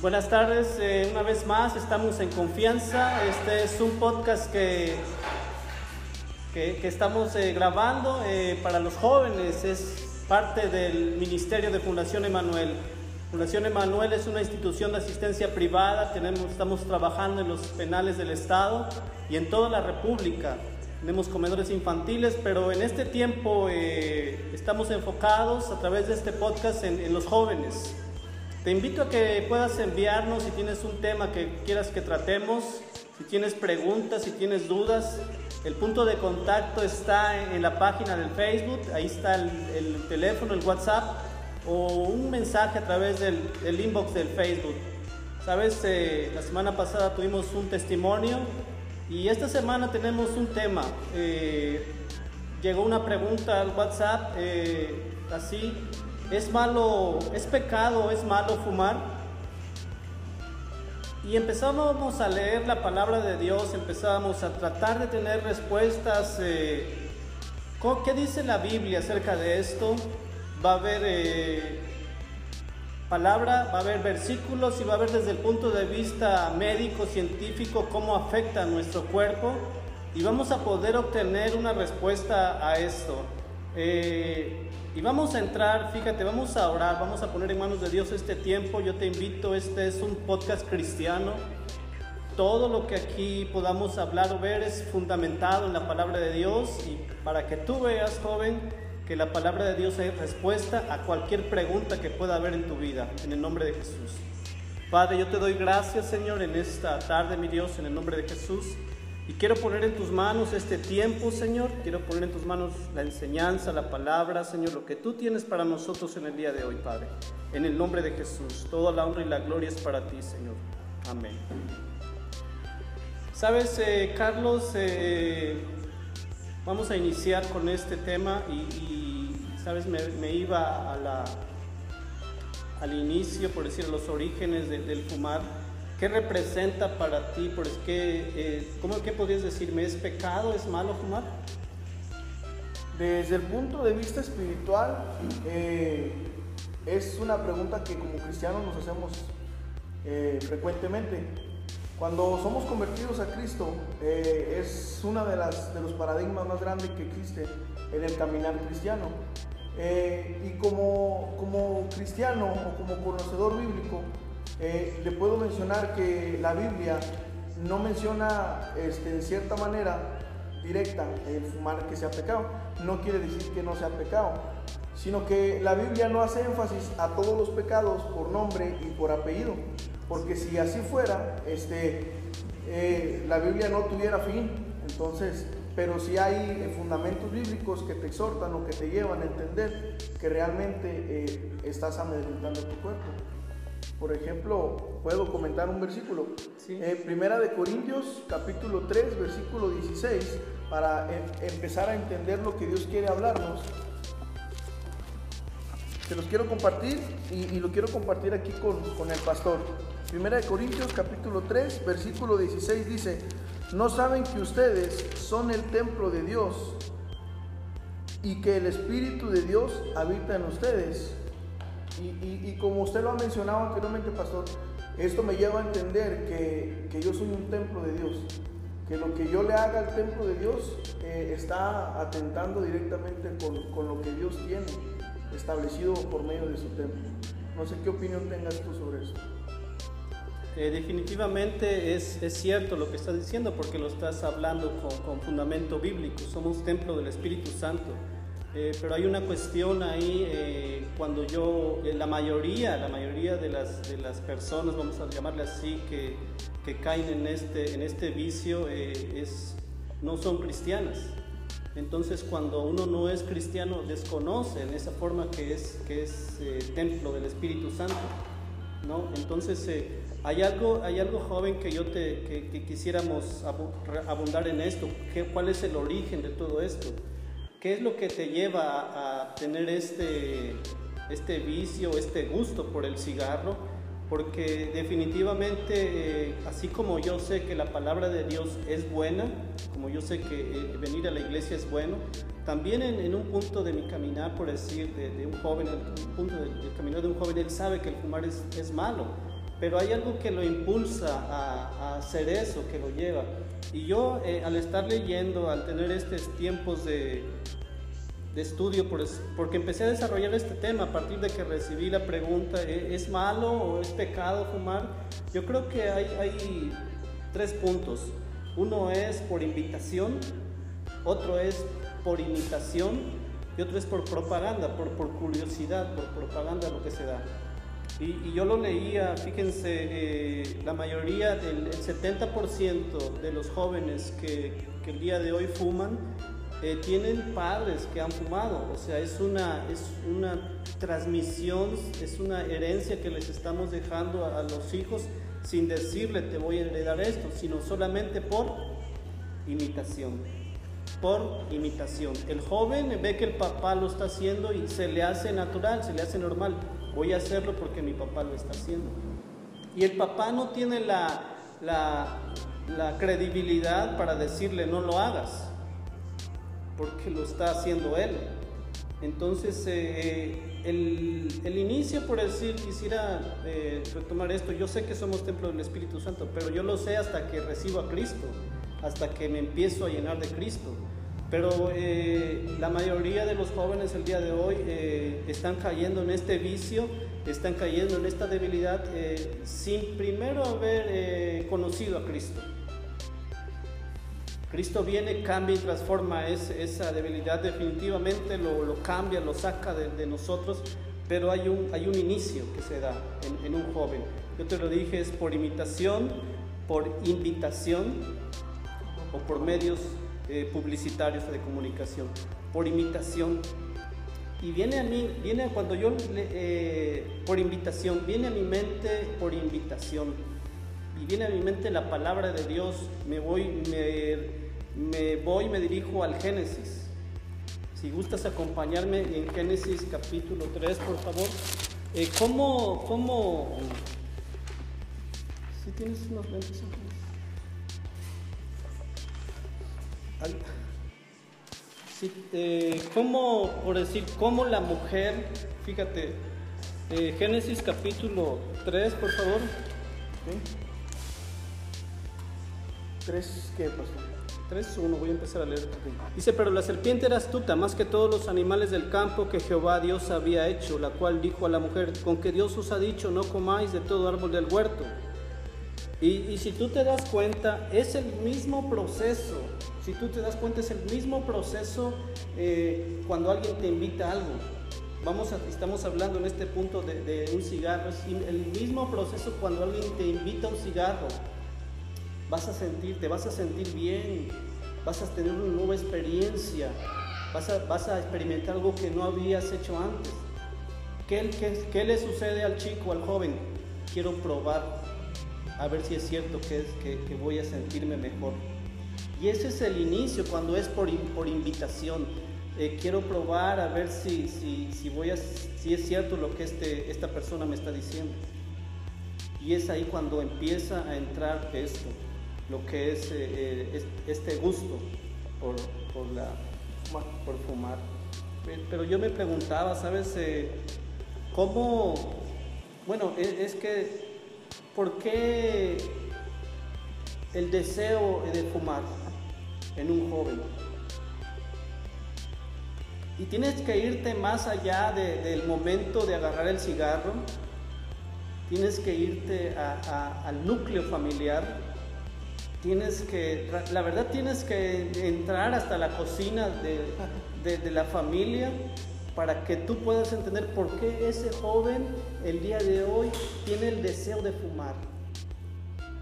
Buenas tardes, eh, una vez más estamos en confianza. Este es un podcast que, que, estamos eh, grabando eh, para los jóvenes, es parte del Ministerio de Fundación Emanuel. Fundación Emanuel es una institución de asistencia privada, tenemos, estamos trabajando en los penales del Estado y en toda la República. Tenemos comedores infantiles, pero en este tiempo estamos enfocados a través de este podcast en, en los jóvenes. Te invito a que puedas enviarnos si tienes un tema que quieras que tratemos, si tienes preguntas, si tienes dudas. El punto de contacto está en la página del Facebook, ahí está el, teléfono, el WhatsApp o un mensaje a través del, inbox del Facebook. Sabes, eh, la semana pasada tuvimos un testimonio y esta semana tenemos un tema. Eh, llegó una pregunta al WhatsApp eh, así ¿Es malo, es pecado, es malo fumar? Y empezábamos a leer la palabra de Dios, empezábamos a tratar de tener respuestas. Eh, ¿Qué dice la Biblia acerca de esto? Va a haber eh, palabra, va a haber versículos y va a haber desde el punto de vista médico, científico, cómo afecta a nuestro cuerpo. Y vamos a poder obtener una respuesta a esto. Eh, y vamos a entrar, fíjate, vamos a orar, vamos a poner en manos de Dios este tiempo. Yo te invito, este es un podcast cristiano. Todo lo que aquí podamos hablar o ver es fundamentado en la palabra de Dios y para que tú veas, joven, que la palabra de Dios es respuesta a cualquier pregunta que pueda haber en tu vida, en el nombre de Jesús. Padre, yo te doy gracias, Señor, en esta tarde, mi Dios, en el nombre de Jesús. Y quiero poner en tus manos este tiempo, Señor. Quiero poner en tus manos la enseñanza, la palabra, Señor, lo que tú tienes para nosotros en el día de hoy, Padre. En el nombre de Jesús, toda la honra y la gloria es para ti, Señor. Amén. Sabes, eh, Carlos, eh, vamos a iniciar con este tema y, sabes, me, iba a al inicio, por decir, a los orígenes del fumar ¿Qué representa para ti? Por qué, eh, ¿cómo, ¿Qué podrías decirme? ¿Es pecado? ¿Es malo fumar? Desde el punto de vista espiritual, eh, es una pregunta que como cristianos nos hacemos eh, frecuentemente. Cuando somos convertidos a Cristo, es uno de, de los paradigmas más grandes que existe en el caminar cristiano. y como, como cristiano o como conocedor bíblico, eh, le puedo mencionar que la Biblia no menciona este, en cierta manera directa el fumar que sea pecado. No quiere decir que no sea pecado, sino que la Biblia no hace énfasis a todos los pecados por nombre y por apellido. Porque si así fuera, este, eh, la Biblia no tuviera fin. Entonces, pero si hay fundamentos bíblicos que te exhortan o que te llevan a entender que realmente eh, estás amedrentando tu cuerpo. Por ejemplo, puedo comentar un versículo. Eh, primera de Corintios, capítulo 3, versículo 16, para em, empezar a entender lo que Dios quiere hablarnos. Se los quiero compartir y, lo quiero compartir aquí con, con el pastor. Primera de Corintios, capítulo 3, versículo 16 dice, ¿no saben que ustedes son el templo de Dios y que el Espíritu de Dios habita en ustedes? Y, como usted lo ha mencionado anteriormente, pastor, esto me lleva a entender que, que, yo soy un templo de Dios, que lo que yo le haga al templo de Dios eh, está atentando directamente con, con, lo que Dios tiene establecido por medio de su templo. No sé qué opinión tengas tú sobre esto. Eh, definitivamente es, es, cierto lo que estás diciendo porque lo estás hablando con fundamento bíblico. Somos templo del Espíritu Santo. Eh, pero hay una cuestión ahí, eh, cuando yo, eh, la mayoría, la mayoría de las, de las personas, vamos a llamarle así, que, que caen en este, en este vicio, es, no son cristianas. Entonces cuando uno no es cristiano, desconoce en esa forma que es, que es templo del Espíritu Santo. ¿no? Entonces hay, algo, hay algo joven que yo te, que, que quisiéramos abundar en esto, ¿Qué, ¿cuál es el origen de todo esto? ¿Qué es lo que te lleva a tener este, este vicio, este gusto por el cigarro? Porque definitivamente, eh, así como yo sé que la palabra de Dios es buena, como yo sé que eh, venir a la iglesia es bueno, también en, un punto de mi caminar, por decir, de, un joven, en un punto del, caminar de un joven, él sabe que el fumar es, es malo. Pero hay algo que lo impulsa a, hacer eso, que lo lleva. Y yo eh, al estar leyendo, al tener estos tiempos de, de estudio, porque empecé a desarrollar este tema a partir de que recibí la pregunta, ¿e-, ¿es malo o es pecado fumar? Yo creo que hay, hay tres puntos. Uno es por invitación, otro es por imitación y otro es por propaganda, por, por curiosidad, por propaganda lo que se da. Y, yo lo leía, fíjense, eh, la mayoría del 70% de los jóvenes que, que, el día de hoy fuman eh, tienen padres que han fumado, o sea, es una, es una transmisión, es una herencia que les estamos dejando a, a los hijos sin decirle te voy a heredar esto, sino solamente por imitación por imitación. El joven ve que el papá lo está haciendo y se le hace natural, se le hace normal voy a hacerlo porque mi papá lo está haciendo. Y el papá no tiene la, la, credibilidad para decirle no lo hagas, porque lo está haciendo él. Entonces, eh, el, el, inicio, por decir, quisiera eh, retomar esto, yo sé que somos templo del Espíritu Santo, pero yo lo sé hasta que recibo a Cristo, hasta que me empiezo a llenar de Cristo. Pero eh, la mayoría de los jóvenes el día de hoy eh, están cayendo en este vicio, están cayendo en esta debilidad eh, sin primero haber conocido a Cristo. Cristo viene, cambia y transforma esa debilidad, definitivamente lo, cambia, lo saca de, nosotros, pero hay un, hay un inicio que se da en, en un joven. Yo te lo dije, es por imitación, por invitación o por medios eh, publicitarios de comunicación, por imitación. Y viene a mí, viene cuando yo, eh, por invitación, viene a mi mente por invitación. Y viene a mi mente la palabra de Dios. Me voy, me, voy, me dirijo al Génesis. Si gustas acompañarme en Génesis capítulo 3, por favor. Eh, ¿Cómo, cómo, si tienes unos lentes eh, ¿Cómo, por decir, cómo la mujer, fíjate, eh, Génesis capítulo 3, por favor. 3, ¿qué pasó? 3.1, voy a empezar a leer. Dice, pero la serpiente era astuta más que todos los animales del campo que Jehová Dios había hecho, la cual dijo a la mujer, con que Dios os ha dicho, no comáis de todo árbol del huerto. Y, si tú te das cuenta, es el mismo proceso si tú te das cuenta, es el mismo proceso eh, cuando alguien te invita a algo. Vamos estamos hablando en este punto de, un cigarro, es el mismo proceso cuando alguien te invita a un cigarro. Vas a sentir, te vas a sentir bien, vas a tener una nueva experiencia, vas a, experimentar algo que no habías hecho antes. ¿Qué, qué, qué le sucede al chico, al joven? Quiero probar, a ver si es cierto que, es, que, voy a sentirme mejor. Y ese es el inicio cuando es por, por invitación. Eh, quiero probar a ver si, si, si, voy a, si es cierto lo que este, esta persona me está diciendo. Y es ahí cuando empieza a entrar esto, lo que es eh, eh, este gusto por, por, la, por fumar. Pero yo me preguntaba, ¿sabes? ¿Cómo? Bueno, es, es que, ¿por qué el deseo de fumar? en un joven. Y tienes que irte más allá del momento de agarrar el cigarro, tienes que irte al núcleo familiar, tienes que, la verdad tienes que entrar hasta la cocina de, de la familia para que tú puedas entender por qué ese joven el día de hoy tiene el deseo de fumar.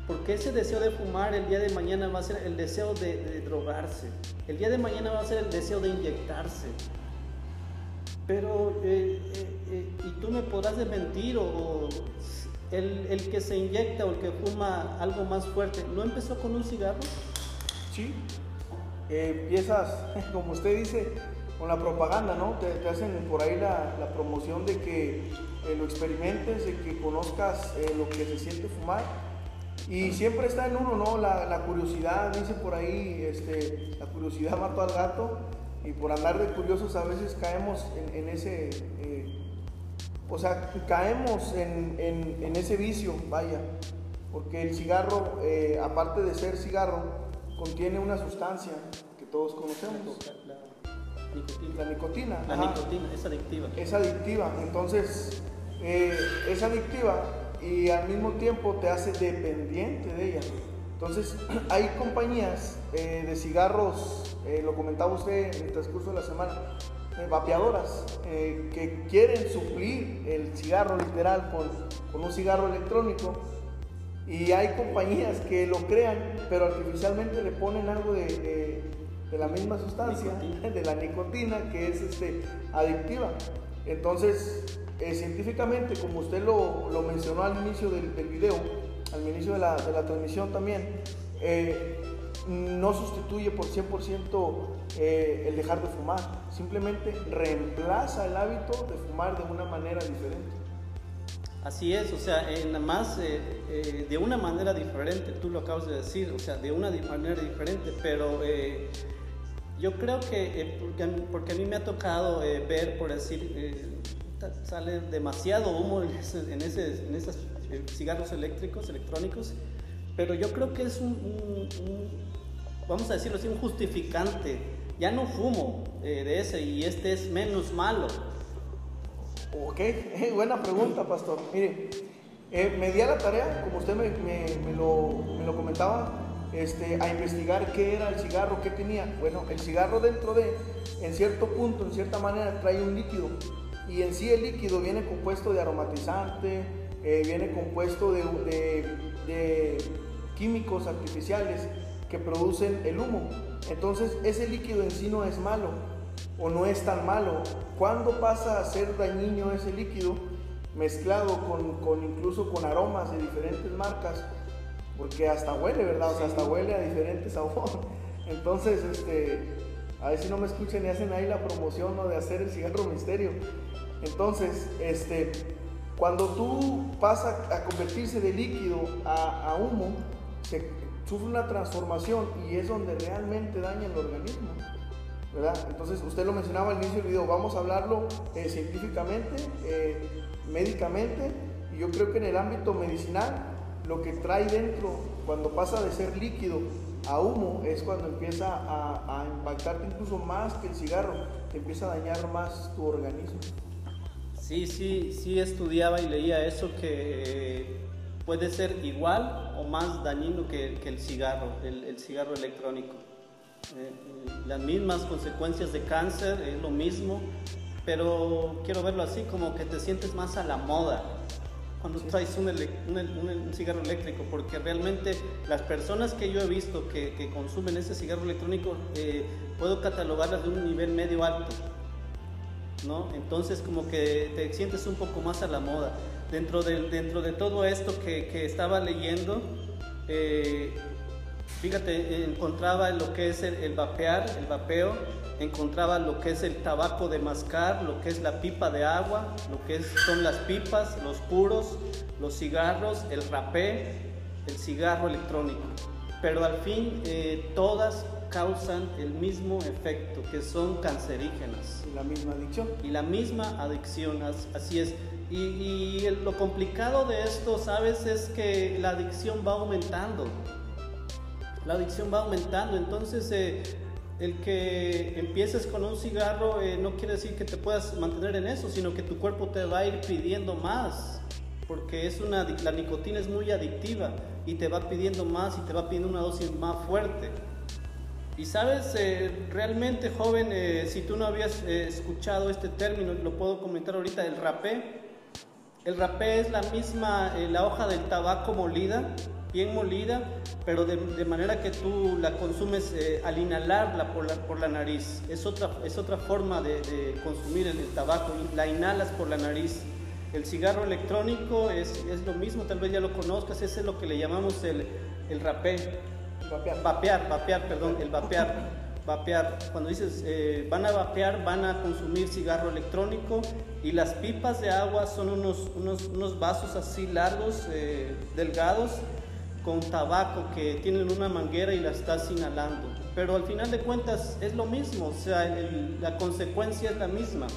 Porque ese deseo de fumar el día de mañana va a ser el deseo de, drogarse. El día de mañana va a ser el deseo de inyectarse. Pero, eh, eh, eh, y tú me podrás desmentir, o, el, el, que se inyecta o el que fuma algo más fuerte, ¿no empezó con un cigarro? Sí. empiezas, como usted dice, con la propaganda, ¿no? Te, hacen por ahí la, promoción de que lo experimentes, de que conozcas lo que se siente fumar y siempre está en uno, ¿no? La, curiosidad, dice por ahí, este, la curiosidad mató al gato y por andar de curiosos a veces caemos en, ese, eh, o sea, caemos en, en, ese vicio, vaya, porque el cigarro, eh, aparte de ser cigarro, contiene una sustancia que todos conocemos. La nicotina. La nicotina, es adictiva. Es adictiva, entonces eh, es adictiva y al mismo tiempo te hace dependiente de ella. Entonces, hay compañías eh, de cigarros, lo comentaba usted en el transcurso de la semana, eh, vapeadoras eh, que quieren suplir el cigarro literal con, con, un cigarro electrónico y hay compañías que lo crean pero artificialmente le ponen algo de, de, la misma sustancia, de la nicotina que es este, adictiva. Entonces, eh, científicamente, como usted lo, lo, mencionó al inicio del, del video, al inicio de la, de la transmisión también, no sustituye por 100% eh, el dejar de fumar, simplemente reemplaza el hábito de fumar de una manera diferente. Así es, o sea, nada más eh, eh, de una manera diferente, tú lo acabas de decir, o sea, de una manera diferente, pero yo creo que, porque, a mí me ha tocado ver, por decir, sale demasiado humo en, en, ese, en esos cigarros eléctricos, electrónicos, pero yo creo que es un vamos a decirlo así, un justificante. Ya no fumo eh, de ese y este es menos malo. Ok, buena pregunta, pastor. Mire, eh, me di a la tarea, como usted me, me, lo, me, lo, comentaba, este, a investigar qué era el cigarro, qué tenía. Bueno, el cigarro dentro de, en cierto punto, en cierta manera, trae un líquido. Y en sí el líquido viene compuesto de aromatizante, eh, viene compuesto de, de, químicos artificiales que producen el humo. Entonces ese líquido en sí no es malo o no es tan malo. ¿Cuándo pasa a ser dañino ese líquido mezclado con, incluso con aromas de diferentes marcas? Porque hasta huele, ¿verdad? O sea, hasta huele a diferentes sabor. Entonces, este, a ver si no me escuchan y hacen ahí la promoción ¿no? de hacer el cigarro misterio. Entonces, este, cuando tú pasas a convertirse de líquido a, a humo, se, sufre una transformación y es donde realmente daña el organismo. ¿verdad? Entonces, usted lo mencionaba al inicio del video, vamos a hablarlo eh, científicamente, eh, médicamente, y yo creo que en el ámbito medicinal, lo que trae dentro, cuando pasa de ser líquido a humo, es cuando empieza a, a impactarte incluso más que el cigarro, te empieza a dañar más tu organismo. Sí, sí, sí estudiaba y leía eso que puede ser igual o más dañino que, el cigarro, el, cigarro electrónico. Eh, eh, las mismas consecuencias de cáncer es lo mismo, pero quiero verlo así como que te sientes más a la moda cuando traes un, un, cigarro eléctrico, porque realmente las personas que yo he visto que, consumen ese cigarro electrónico, eh, puedo catalogarlas de un nivel medio alto, ¿no? Entonces como que te sientes un poco más a la moda dentro de, dentro de todo esto que, estaba leyendo, eh, fíjate, encontraba lo que es el, vapear, el vapeo, encontraba lo que es el tabaco de mascar, lo que es la pipa de agua, lo que son las pipas, los puros, los cigarros, el rapé, el cigarro electrónico. Pero al fin eh, todas causan el mismo efecto, que son cancerígenas. Y la misma adicción. Y la misma adicción, así es. Y, lo complicado de esto, ¿sabes? Es que la adicción va aumentando. La adicción va aumentando. Entonces, eh, el que empieces con un cigarro eh, no quiere decir que te puedas mantener en eso, sino que tu cuerpo te va a ir pidiendo más. Porque es una, la nicotina es muy adictiva y te va pidiendo más y te va pidiendo una dosis más fuerte. Y sabes, eh, realmente joven, si tú no habías escuchado este término, lo puedo comentar ahorita, el rapé, el rapé es la misma, la hoja del tabaco molida, bien molida, pero de, manera que tú la consumes eh, al inhalarla por la, por la nariz. Es otra, es otra forma de, consumir el, tabaco, la inhalas por la nariz. El cigarro electrónico es, es, lo mismo, tal vez ya lo conozcas, ese es lo que le llamamos el, el rapé. Vapear. Vapear, vapear, perdón, el vapear vapear. Cuando dices eh, van a vapear, van a consumir cigarro electrónico y las pipas de agua son unos, unos, vasos así largos, eh, delgados, con tabaco que tienen una manguera y la estás inhalando. Pero al final de cuentas es lo mismo, o sea, la consecuencia es la misma.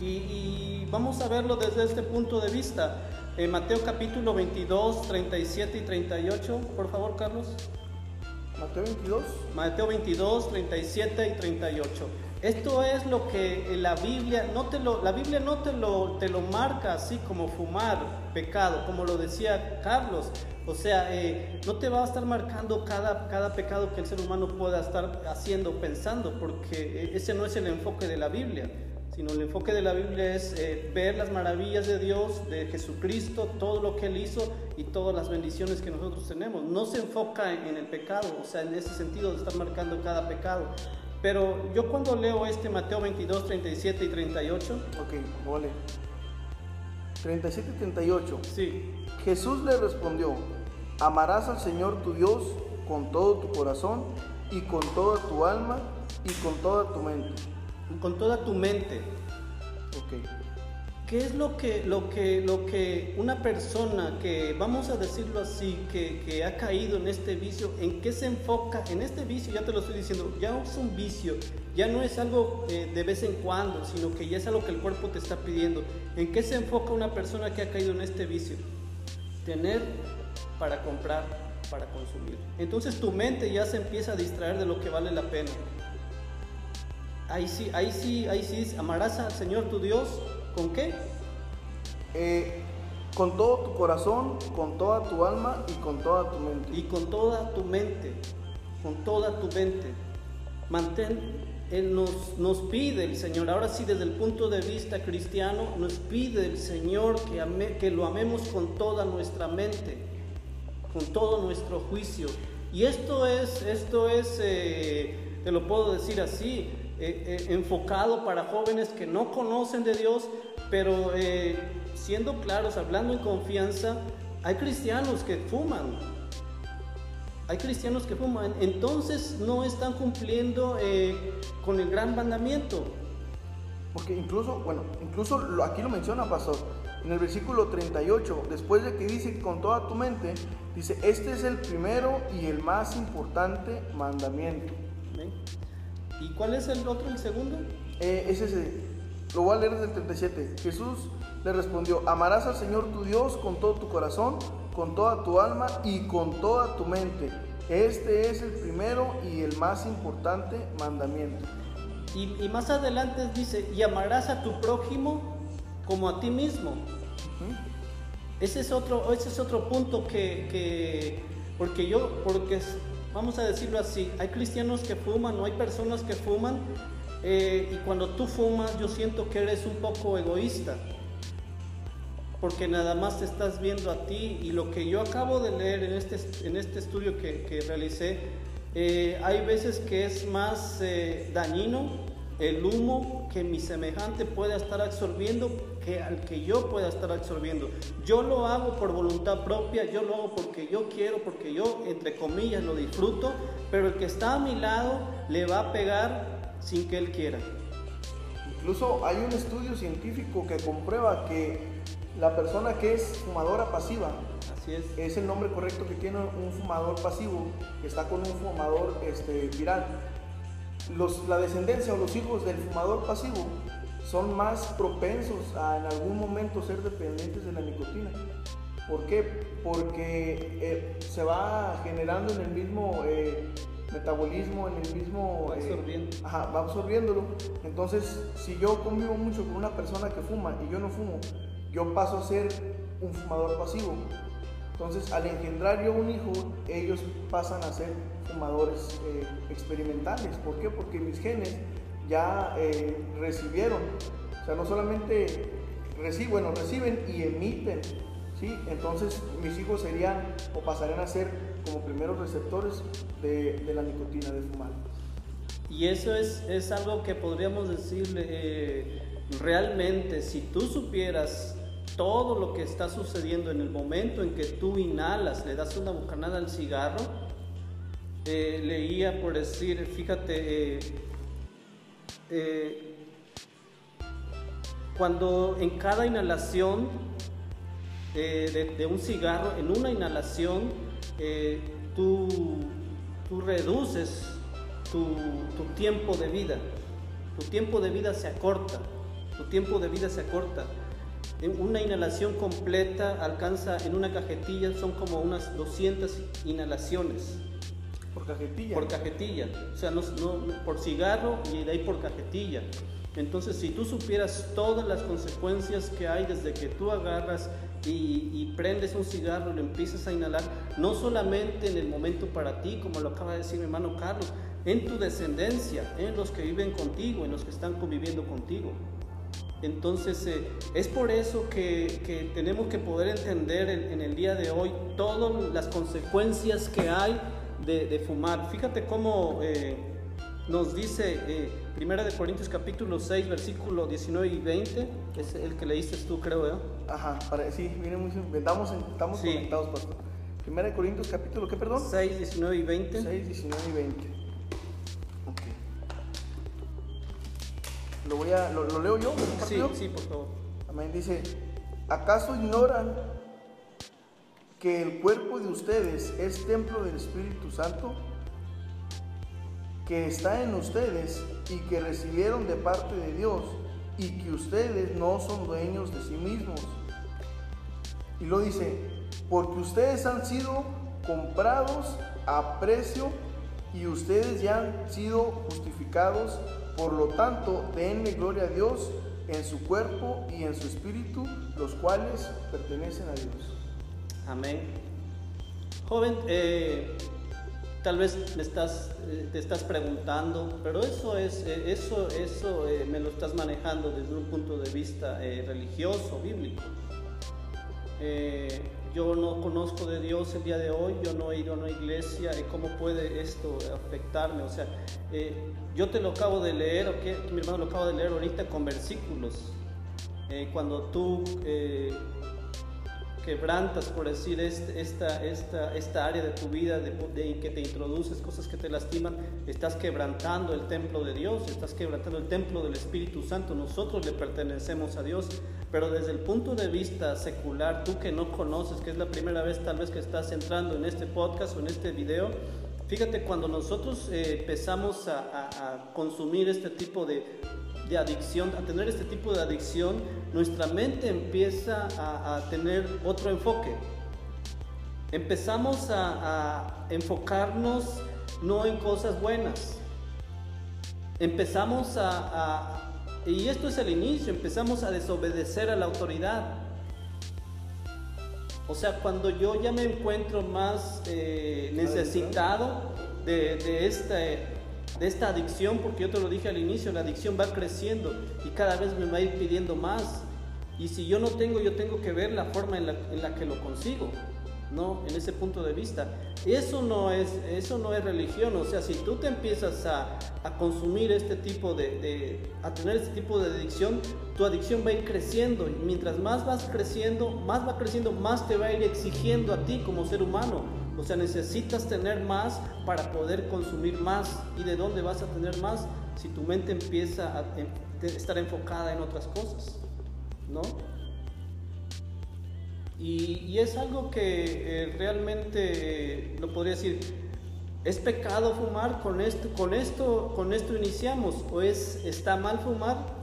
Y, vamos a verlo desde este punto de vista. En Mateo capítulo 22, 37 y 38, por favor, Carlos. Mateo 22. Mateo 22, 37 y 38. Esto es lo que la Biblia no te lo, la Biblia no te lo, te lo marca así como fumar pecado, como lo decía Carlos. O sea, eh, no te va a estar marcando cada, cada pecado que el ser humano pueda estar haciendo, pensando, porque eh, ese no es el enfoque de la Biblia sino el enfoque de la Biblia es eh, ver las maravillas de Dios, de Jesucristo, todo lo que Él hizo y todas las bendiciones que nosotros tenemos. No se enfoca en, el pecado, o sea, en ese sentido de estar marcando cada pecado. Pero yo cuando leo este Mateo 22, 37 y 38. Ok, vale. 37 y 38. Sí. Jesús le respondió, amarás al Señor tu Dios con todo tu corazón y con toda tu alma y con toda tu mente con toda tu mente. Okay. ¿Qué es lo que, lo, que, lo que una persona que, vamos a decirlo así, que, que, ha caído en este vicio, en qué se enfoca? En este vicio, ya te lo estoy diciendo, ya es un vicio, ya no es algo eh, de vez en cuando, sino que ya es algo que el cuerpo te está pidiendo. ¿En qué se enfoca una persona que ha caído en este vicio? Tener para comprar, para consumir. Entonces tu mente ya se empieza a distraer de lo que vale la pena. Ahí sí, ahí sí, ahí sí, amarás al Señor tu Dios, ¿con qué? Eh, con todo tu corazón, con toda tu alma y con toda tu mente. Y con toda tu mente, con toda tu mente. Mantén, Él nos, nos pide el Señor, ahora sí desde el punto de vista cristiano, nos pide el Señor que, que lo amemos con toda nuestra mente, con todo nuestro juicio. Y esto es, esto es, eh, te lo puedo decir así, eh, enfocado para jóvenes que no conocen de Dios, pero eh, siendo claros, hablando en confianza, hay cristianos que fuman. Hay cristianos que fuman, entonces no están cumpliendo con el gran mandamiento. Porque incluso, bueno, incluso aquí lo menciona, pastor, en el versículo 38, después de que dice con toda tu mente, dice, este es el primero y el más importante mandamiento. ¿Y cuál es el otro, el segundo? Eh, es ese. Lo voy a leer desde el 37. Jesús le respondió, amarás al Señor tu Dios con todo tu corazón, con toda tu alma y con toda tu mente. Este es el primero y el más importante mandamiento. Y, más adelante dice, y amarás a tu prójimo como a ti mismo. Ese es otro, ese es otro punto que, que porque yo, porque vamos a decirlo así, hay cristianos que fuman o hay personas que fuman eh, y cuando tú fumas yo siento que eres un poco egoísta porque nada más te estás viendo a ti y lo que yo acabo de leer en este, en este estudio que, que realicé, eh, hay veces que es más eh, dañino el humo que mi semejante pueda estar absorbiendo que al que yo pueda estar absorbiendo. Yo lo hago por voluntad propia, yo lo hago porque yo quiero, porque yo, entre comillas, lo disfruto, pero el que está a mi lado le va a pegar sin que él quiera. Incluso hay un estudio científico que comprueba que la persona que es fumadora pasiva, Así es. es el nombre correcto que tiene un fumador pasivo, que está con un fumador este, viral. Los, la descendencia o los hijos del fumador pasivo son más propensos a en algún momento ser dependientes de la nicotina. ¿Por qué? Porque eh, se va generando en el mismo eh, metabolismo, en el mismo... Va, eh, ajá, va absorbiéndolo. Entonces, si yo convivo mucho con una persona que fuma y yo no fumo, yo paso a ser un fumador pasivo. Entonces, al engendrar yo un hijo, ellos pasan a ser fumadores experimentales. ¿Por qué? Porque mis genes ya eh, recibieron. O sea, no solamente reciben, bueno, reciben y emiten. ¿sí? Entonces mis hijos serían o pasarían a ser como primeros receptores de, la nicotina de fumar. Y eso es, es algo que podríamos decirle eh, realmente, si tú supieras todo lo que está sucediendo en el momento en que tú inhalas, le das una bocanada al cigarro, eh, leía por decir, fíjate, eh, cuando en cada inhalación eh, de, un cigarro, en una inhalación, eh, tú, tú, reduces tu, tu, tiempo de vida, tu tiempo de vida se acorta, tu tiempo de vida se acorta. Una inhalación completa alcanza en una cajetilla, son como unas 200 inhalaciones. Por cajetilla. Por cajetilla, o sea, no, por cigarro y de ahí por cajetilla. Entonces, si tú supieras todas las consecuencias que hay desde que tú agarras y, prendes un cigarro y lo empiezas a inhalar, no solamente en el momento para ti, como lo acaba de decir mi hermano Carlos, en tu descendencia, en los que viven contigo, en los que están conviviendo contigo. Entonces, eh, es por eso que, tenemos que poder entender en, el día de hoy todas las consecuencias que hay de, fumar. Fíjate cómo eh, nos dice eh, Primera de Corintios capítulo 6, versículo 19 y 20, que es el que leíste tú, creo, ¿eh? Ajá, sí, viene muy estamos, estamos conectados, pastor. Primera de Corintios capítulo, ¿qué perdón? 6, 19 y 20. 6, 19 y 20. Ok. Lo, voy a, lo, leo yo. Sí, sí, por favor. Amén. Dice, ¿acaso ignoran que el cuerpo de ustedes es templo del Espíritu Santo? Que está en ustedes y que recibieron de parte de Dios y que ustedes no son dueños de sí mismos. Y lo dice, porque ustedes han sido comprados a precio y ustedes ya han sido justificados, por lo tanto, denle gloria a Dios en su cuerpo y en su espíritu, los cuales pertenecen a Dios. Amén. Joven, eh, Tal vez me estás, eh, te estás preguntando, pero eso, es, eh, eso, eso eh, me lo estás manejando desde un punto de vista religioso, bíblico. yo no conozco de Dios el día de hoy, yo no he ido a una iglesia, ¿cómo puede esto afectarme? O sea, yo te lo acabo de leer, okay, mi hermano lo acabo de leer ahorita con versículos. cuando tú quebrantas, por decir, este, esta, esta, esta área de tu vida de, que te introduces cosas que te lastiman, estás quebrantando el templo de Dios, estás quebrantando el templo del Espíritu Santo. Nosotros le pertenecemos a Dios, pero desde el punto de vista secular, tú que no conoces, que es la primera vez tal vez que estás entrando en este podcast o en este video, fíjate, cuando nosotros eh, empezamos a, a consumir este tipo de de adicción, a tener este tipo de adicción, nuestra mente empieza a, tener otro enfoque. Empezamos a, enfocarnos no en cosas buenas. Empezamos a, y esto es el inicio, empezamos a desobedecer a la autoridad. O sea, cuando yo ya me encuentro más eh, necesitado de, de, este, de esta adicción, porque yo te lo dije al inicio, la adicción va creciendo y cada vez me va a ir pidiendo más. Y si yo no tengo, yo tengo que ver la forma en la, en la que lo consigo. ¿no? En ese punto de vista. Eso no es, eso no es religión, o sea, si tú te empiezas a, a consumir este tipo de, de, a tener este tipo de adicción, tu adicción va a ir creciendo y mientras más vas creciendo, más va creciendo, más te va a ir exigiendo a ti como ser humano. O sea, necesitas tener más para poder consumir más. ¿Y de dónde vas a tener más? Si tu mente empieza a estar enfocada en otras cosas, ¿no? Y, es algo que eh, realmente, lo podría decir, ¿es pecado fumar? ¿Con esto, con, esto, ¿Con esto iniciamos? ¿O es, está mal fumar?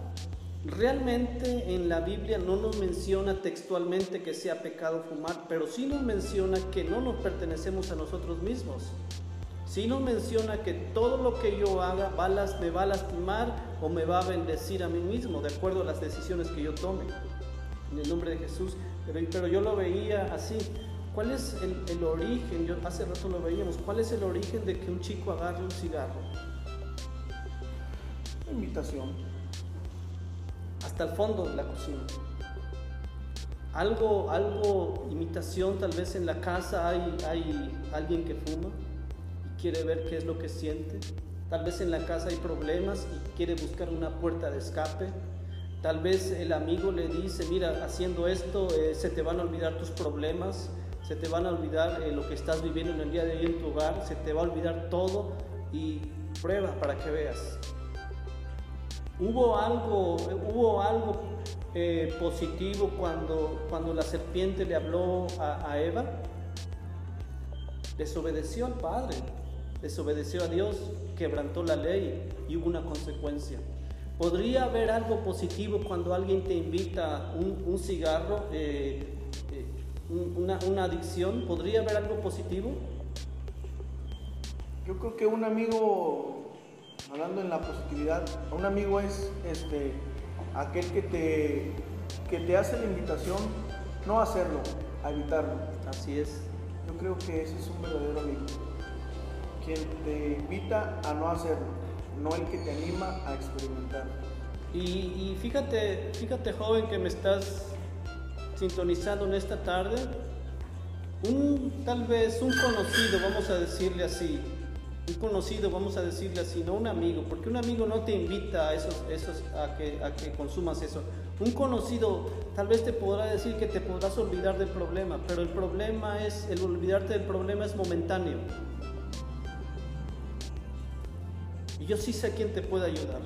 Realmente en la Biblia no nos menciona textualmente que sea pecado fumar, pero sí nos menciona que no nos pertenecemos a nosotros mismos. Sí nos menciona que todo lo que yo haga me va a lastimar o me va a bendecir a mí mismo, de acuerdo a las decisiones que yo tome. En el nombre de Jesús. Pero, yo lo veía así. ¿Cuál es el, el, origen? Hace rato lo veíamos. ¿Cuál es el origen de que un chico agarre un cigarro? Invitación hasta el fondo de la cocina. Algo, algo, imitación, tal vez en la casa hay, hay alguien que fuma y quiere ver qué es lo que siente. Tal vez en la casa hay problemas y quiere buscar una puerta de escape. Tal vez el amigo le dice, mira, haciendo esto eh, se te van a olvidar tus problemas, se te van a olvidar eh, lo que estás viviendo en el día de hoy en tu hogar, se te va a olvidar todo y prueba para que veas. Hubo algo, hubo algo eh, positivo cuando, cuando la serpiente le habló a, Eva. Desobedeció al Padre, desobedeció a Dios, quebrantó la ley y hubo una consecuencia. ¿Podría haber algo positivo cuando alguien te invita un, cigarro, eh, eh, una, una adicción? ¿Podría haber algo positivo? Yo creo que un amigo, hablando en la positividad, un amigo es este, aquel que te, que te hace la invitación, no a hacerlo, a evitarlo. Así es. Yo creo que ese es un verdadero amigo. Quien te invita a no hacerlo, no el que te anima a experimentar. Y, y fíjate, fíjate joven que me estás sintonizando en esta tarde, un tal vez un conocido, vamos a decirle así, un conocido, vamos a decirle así, no un amigo, porque un amigo no te invita a, esos, esos, a, que, a que consumas eso. Un conocido tal vez te podrá decir que te podrás olvidar del problema, pero el problema es, el olvidarte del problema es momentáneo. Y yo sí sé quién te puede ayudar.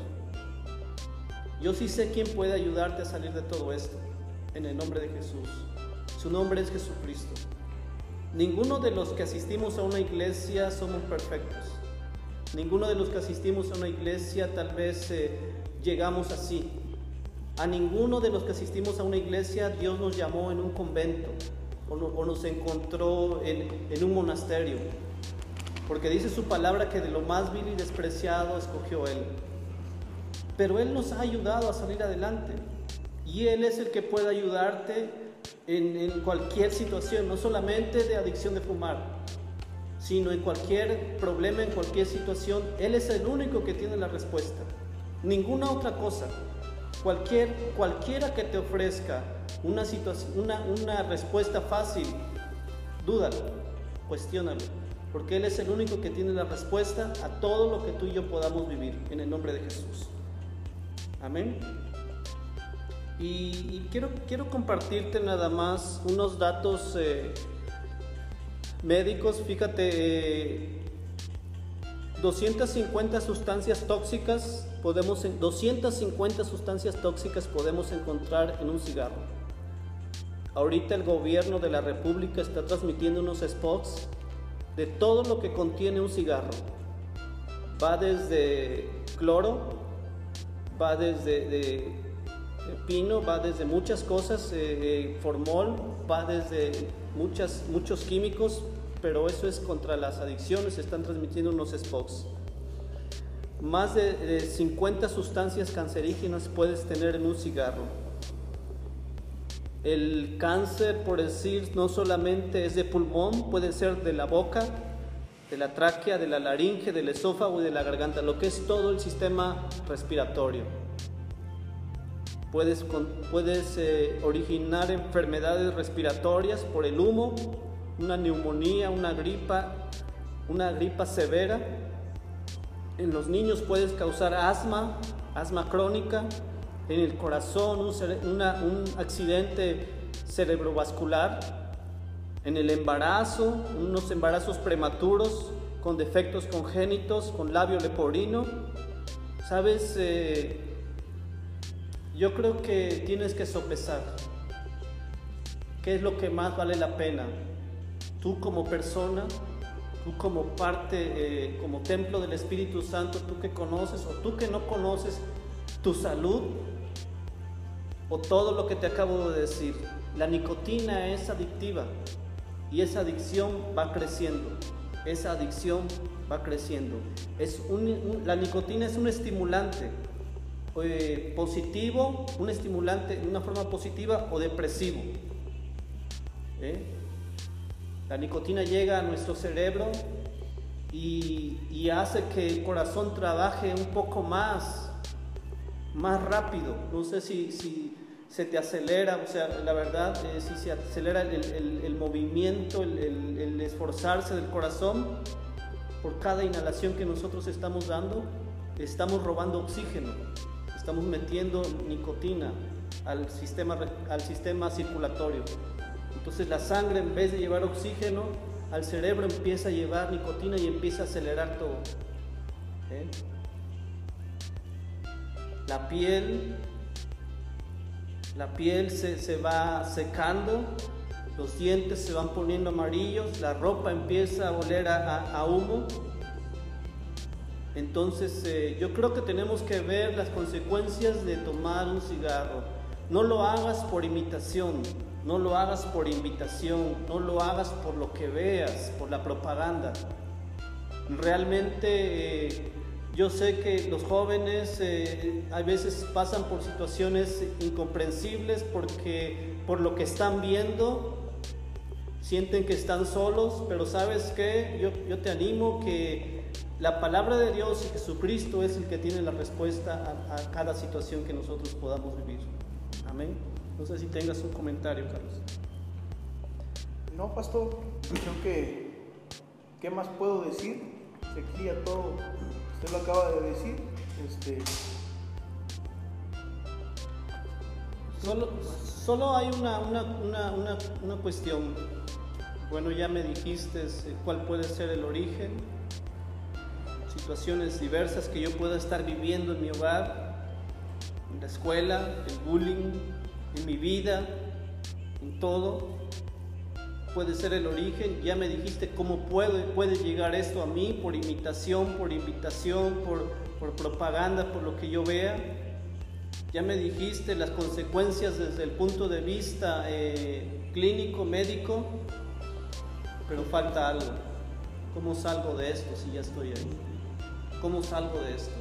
Yo sí sé quién puede ayudarte a salir de todo esto, en el nombre de Jesús. Su nombre es Jesucristo. Ninguno de los que asistimos a una iglesia somos perfectos. Ninguno de los que asistimos a una iglesia tal vez eh, llegamos así. A ninguno de los que asistimos a una iglesia Dios nos llamó en un convento o, no, nos encontró en, en un monasterio. Porque dice su palabra que de lo más vil y despreciado escogió Él. Pero Él nos ha ayudado a salir adelante. Y Él es el que puede ayudarte en, cualquier situación, no solamente de adicción de fumar, sino en cualquier problema, en cualquier situación. Él es el único que tiene la respuesta. Ninguna otra cosa. Cualquier, cualquiera que te ofrezca una, una, una respuesta fácil, dúdalo, cuestiónalo, porque Él es el único que tiene la respuesta a todo lo que tú y yo podamos vivir, en el nombre de Jesús. Amén. Y, quiero, quiero compartirte nada más unos datos eh, médicos. Fíjate, eh, 250 sustancias tóxicas podemos, 250 sustancias tóxicas podemos encontrar en un cigarro. Ahorita el gobierno de la República está transmitiendo unos spots de todo lo que contiene un cigarro. Va desde cloro, va desde de, pino va desde muchas cosas, eh, formol va desde muchas, muchos químicos, pero eso es contra las adicciones, están transmitiendo unos spots. Más de, de 50 sustancias cancerígenas puedes tener en un cigarro. El cáncer, por decir, no solamente es de pulmón, puede ser de la boca, de la tráquea, de la laringe, del esófago y de la garganta, lo que es todo el sistema respiratorio puedes, puedes eh, originar enfermedades respiratorias por el humo, una neumonía, una gripa, una gripa severa. En los niños puedes causar asma, asma crónica, en el corazón un, accidente cerebrovascular, en el embarazo, unos embarazos prematuros con defectos congénitos, con labio leporino. ¿Sabes? Eh, yo creo que tienes que sopesar qué es lo que más vale la pena. Tú como persona, tú como parte, eh, como templo del Espíritu Santo, tú que conoces o tú que no conoces tu salud o todo lo que te acabo de decir. La nicotina es adictiva y esa adicción va creciendo. Esa adicción va creciendo. Es un, la nicotina es un estimulante eh, positivo, un estimulante de una forma positiva o depresivo. ¿Eh? La nicotina llega a nuestro cerebro y, hace que el corazón trabaje un poco más, más rápido. No sé si, se te acelera, o sea, la verdad, eh, si se acelera el, el, el movimiento, el, el esforzarse del corazón por cada inhalación que nosotros estamos dando, estamos robando oxígeno estamos metiendo nicotina al sistema, al sistema circulatorio. Entonces la sangre en vez de llevar oxígeno al cerebro empieza a llevar nicotina y empieza a acelerar todo. ¿Eh? La piel, la piel se, se va secando, los dientes se van poniendo amarillos, la ropa empieza a oler a, a, a humo. Entonces eh, yo creo que tenemos que ver las consecuencias de tomar un cigarro. No lo hagas por imitación, no lo hagas por invitación, no lo hagas por lo que veas, por la propaganda. Realmente eh, yo sé que los jóvenes eh, a veces pasan por situaciones incomprensibles porque por lo que están viendo sienten que están solos, pero sabes que yo, yo te animo que la palabra de Dios y Jesucristo es el que tiene la respuesta a, a cada situación que nosotros podamos vivir. Amén. No sé si tengas un comentario, Carlos. No, pastor, creo que, ¿qué más puedo decir? Se todo, usted lo acaba de decir. Este, Solo, solo hay una, una, una, una, cuestión. Bueno, ya me dijiste eh, cuál puede ser el origen, situaciones diversas que yo pueda estar viviendo en mi hogar, en la escuela, el bullying, en mi vida, en todo. Puede ser el origen. Ya me dijiste cómo puede, puede llegar esto a mí por imitación, por invitación, por, por propaganda, por lo que yo vea. Ya me dijiste las consecuencias desde el punto de vista eh, clínico, médico, pero falta algo. ¿Cómo salgo de esto si ya estoy ahí? ¿Cómo salgo de esto?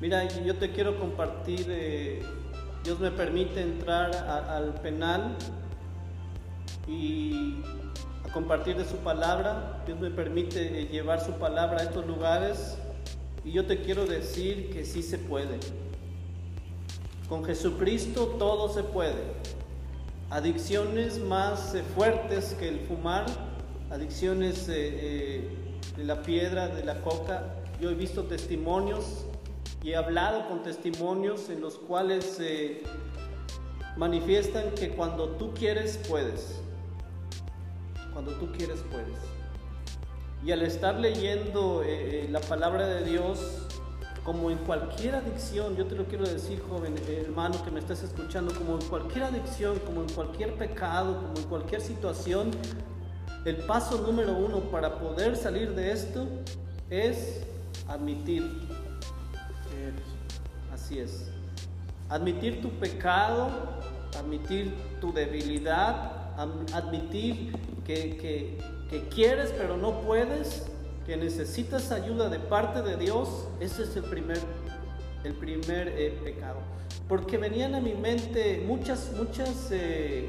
Mira, yo te quiero compartir eh, Dios me permite entrar al penal y a compartir de su palabra. Dios me permite eh, llevar su palabra a estos lugares y yo te quiero decir que sí se puede. Con Jesucristo todo se puede. Adicciones más eh, fuertes que el fumar, adicciones de la piedra, de la coca. Yo he visto testimonios y he hablado con testimonios en los cuales se manifiestan que cuando tú quieres, puedes. Cuando tú quieres, puedes. Y al estar leyendo eh, eh, la palabra de Dios, como en cualquier adicción, yo te lo quiero decir, joven eh, hermano que me estás escuchando, como en cualquier adicción, como en cualquier pecado, como en cualquier situación, el paso número uno para poder salir de esto es admitir Así es. Admitir tu pecado, admitir tu debilidad, admitir que, quieres pero no puedes, que necesitas ayuda de parte de Dios, ese es el primer, el primer eh, pecado. Porque venían a mi mente muchas, muchas, eh,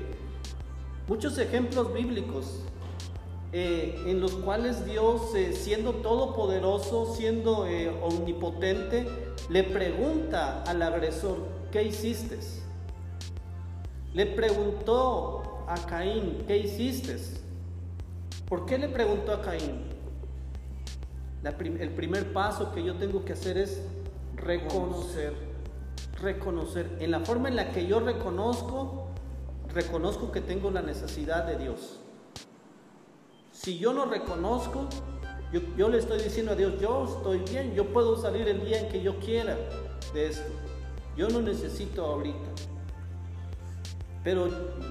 muchos ejemplos bíblicos eh, en los cuales Dios, siendo todopoderoso, siendo omnipotente, le pregunta al agresor, ¿qué hiciste? Le preguntó a Caín, ¿qué hiciste? ¿Por qué le preguntó a Caín? el primer paso que yo tengo que hacer es reconocer, reconocer. En la forma en la que yo reconozco, reconozco que tengo la necesidad de Dios. Si yo no reconozco, yo, le estoy diciendo a Dios, yo estoy bien, yo puedo salir el día en que yo quiera de esto. Yo no necesito ahorita. Pero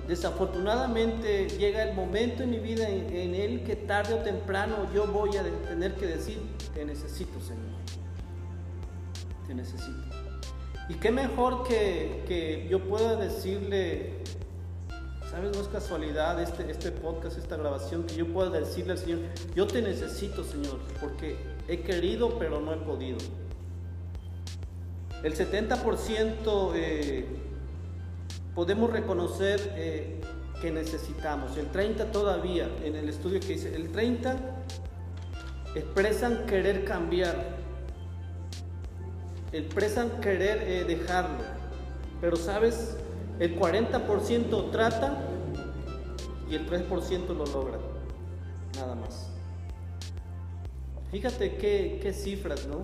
desafortunadamente llega el momento en mi vida en, el que tarde o temprano yo voy a tener que decir, te necesito, Señor. Te necesito. Y qué mejor que, que yo pueda decirle ¿Sabes? No es casualidad este, este podcast, esta grabación, que yo pueda decirle al Señor, yo te necesito, Señor, porque he querido, pero no he podido. El 70% eh, podemos reconocer eh, que necesitamos, el 30% todavía, en el estudio que dice, el 30% expresan querer cambiar, expresan querer eh, dejarlo, pero sabes, el 40% trata y el 3% lo logra. Nada más. Fíjate qué, cifras, ¿no?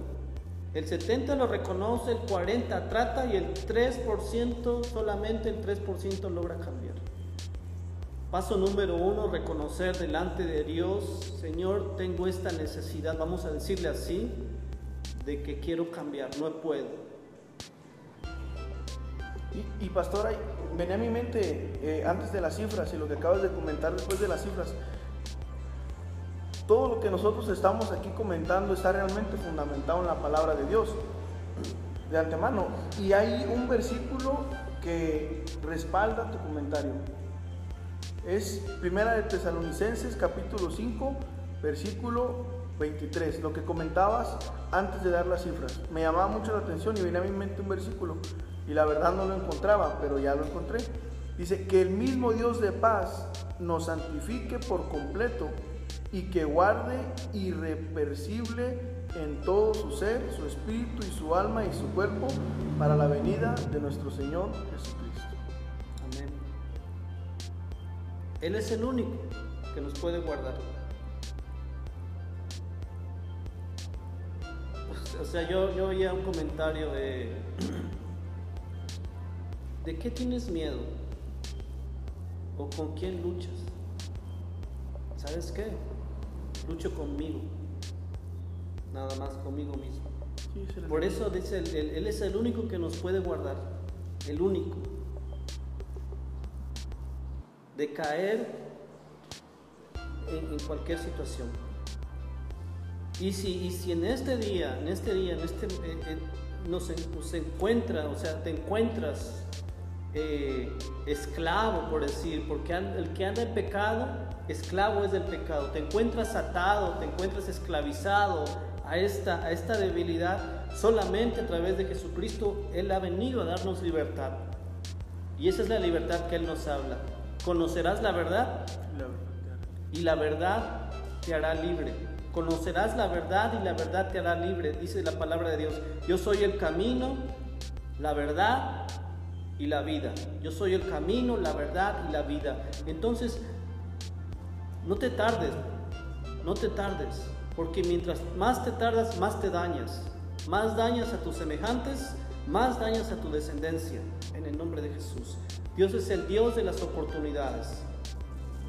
El 70 lo reconoce, el 40 trata y el 3%, solamente el 3% logra cambiar. Paso número uno, reconocer delante de Dios, Señor, tengo esta necesidad, vamos a decirle así, de que quiero cambiar, no puedo. Y, pastor, venía a mi mente eh, antes de las cifras y lo que acabas de comentar después de las cifras. todo lo que nosotros estamos aquí comentando está realmente fundamentado en la palabra de Dios de antemano. Y hay un versículo que respalda tu comentario. Es Primera de Tesalonicenses capítulo 5, versículo 23, lo que comentabas antes de dar las cifras. Me llamaba mucho la atención y venía a mi mente un versículo y la verdad no lo encontraba, pero ya lo encontré. Dice que el mismo Dios de paz nos santifique por completo y que guarde irreversible en todo su ser, su espíritu y su alma y su cuerpo para la venida de nuestro Señor Jesucristo. Amén. Él es el único que nos puede guardar. O sea, yo, yo oía un comentario de, ¿de qué tienes miedo? ¿O con quién luchas? ¿Sabes qué? Lucho conmigo, nada más conmigo mismo. Por eso dice, él, él es el único que nos puede guardar, el único. De caer en, en cualquier situación. Y si, y si en este día, en este día, en este, eh, eh, nos, nos encuentra, o sea, te encuentras eh, esclavo, por decir, porque el que anda en pecado, esclavo es del pecado. Te encuentras atado, te encuentras esclavizado a esta, a esta debilidad, solamente a través de Jesucristo, Él ha venido a darnos libertad. Y esa es la libertad que Él nos habla. Conocerás la verdad y la verdad te hará libre. Conocerás la verdad y la verdad te hará libre, dice la palabra de Dios. Yo soy el camino, la verdad y la vida. Yo soy el camino, la verdad y la vida. Entonces, no te tardes, no te tardes, porque mientras más te tardas, más te dañas. Más dañas a tus semejantes, más dañas a tu descendencia, en el nombre de Jesús. Dios es el Dios de las oportunidades.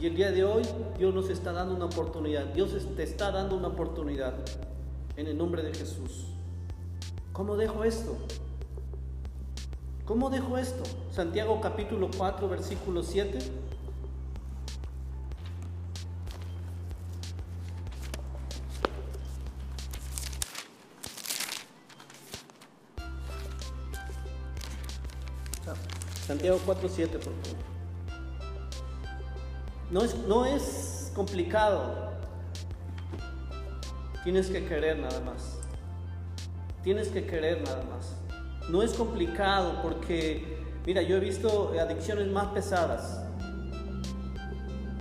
Y el día de hoy Dios nos está dando una oportunidad. Dios te está dando una oportunidad en el nombre de Jesús. ¿Cómo dejo esto? ¿Cómo dejo esto? Santiago capítulo 4 versículo 7. Santiago 4, 7, por favor. No es, no es complicado. Tienes que querer nada más. Tienes que querer nada más. No es complicado porque, mira, yo he visto adicciones más pesadas,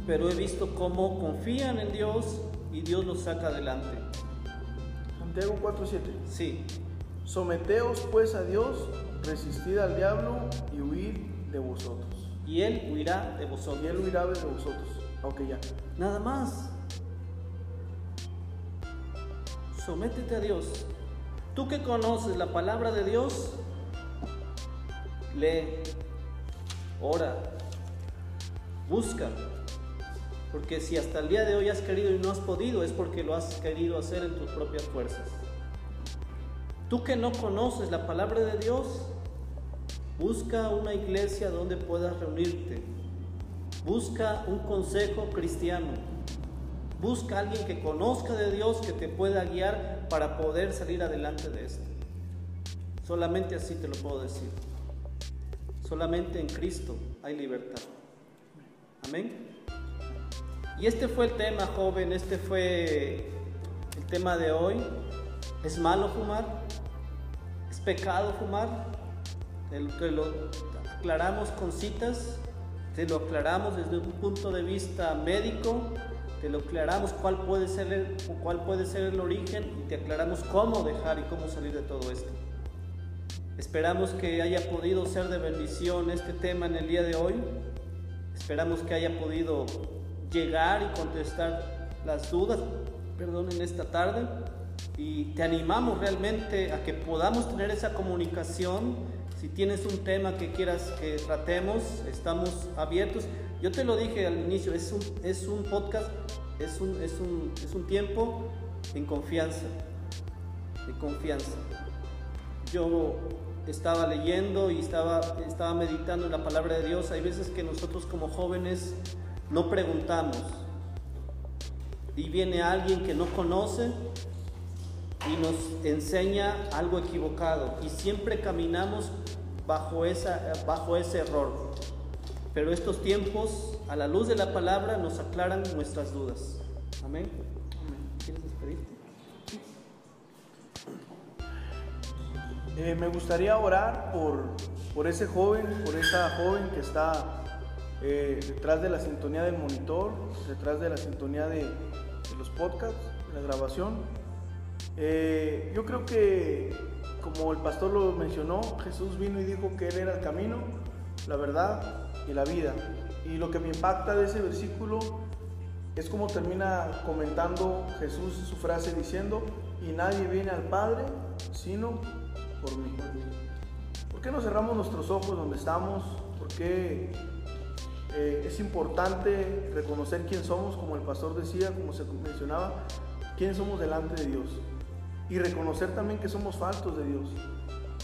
pero he visto cómo confían en Dios y Dios los saca adelante. Santiago 4:7. Sí, Someteos pues a Dios, resistid al diablo y huid de vosotros. Y Él huirá de Y vosotros. él huirá de vosotros. Ok, ya. Nada más. Sométete a Dios. Tú que conoces la palabra de Dios, lee, ora, busca. Porque si hasta el día de hoy has querido y no has podido, es porque lo has querido hacer en tus propias fuerzas. Tú que no conoces la palabra de Dios, busca una iglesia donde puedas reunirte. Busca un consejo cristiano. Busca alguien que conozca de Dios, que te pueda guiar para poder salir adelante de esto. Solamente así te lo puedo decir. Solamente en Cristo hay libertad. Amén. Y este fue el tema, joven, este fue el tema de hoy. ¿Es malo fumar? ¿Es pecado fumar? Te lo- te lo aclaramos con citas, te lo aclaramos desde un punto de vista médico, te lo aclaramos cuál puede ser el, cuál puede ser el origen y te aclaramos cómo dejar y cómo salir de todo esto. Esperamos que haya podido ser de bendición este tema en el día de hoy. Esperamos que haya podido llegar y contestar las dudas, perdón, en esta tarde. Y te animamos realmente a que podamos tener esa comunicación. Si tienes un tema que quieras que tratemos, estamos abiertos. Yo te lo dije al inicio, es un, es un podcast, es un, es, un, es un tiempo en confianza, de confianza. Yo estaba leyendo y estaba, estaba meditando en la palabra de Dios. Hay veces que nosotros como jóvenes no preguntamos. y viene alguien que no conoce y nos enseña algo equivocado y siempre caminamos bajo, esa, bajo ese error. Pero estos tiempos, a la luz de la palabra, nos aclaran nuestras dudas. Amén. ¿Quieres despedirte? Eh, me gustaría orar por, por ese joven, por esa joven que está eh, detrás de la sintonía del monitor, detrás de la sintonía de, los podcasts, de la grabación. Eh, yo creo que, como el pastor lo mencionó, Jesús vino y dijo que Él era el camino, la verdad y la vida. Y lo que me impacta de ese versículo es como termina comentando Jesús su frase diciendo, y nadie viene al Padre sino por mí. ¿Por qué no cerramos nuestros ojos donde estamos? ¿Por qué eh, es importante reconocer quién somos, como el pastor decía, como se mencionaba, quién somos delante de Dios. Y reconocer también que somos faltos de Dios.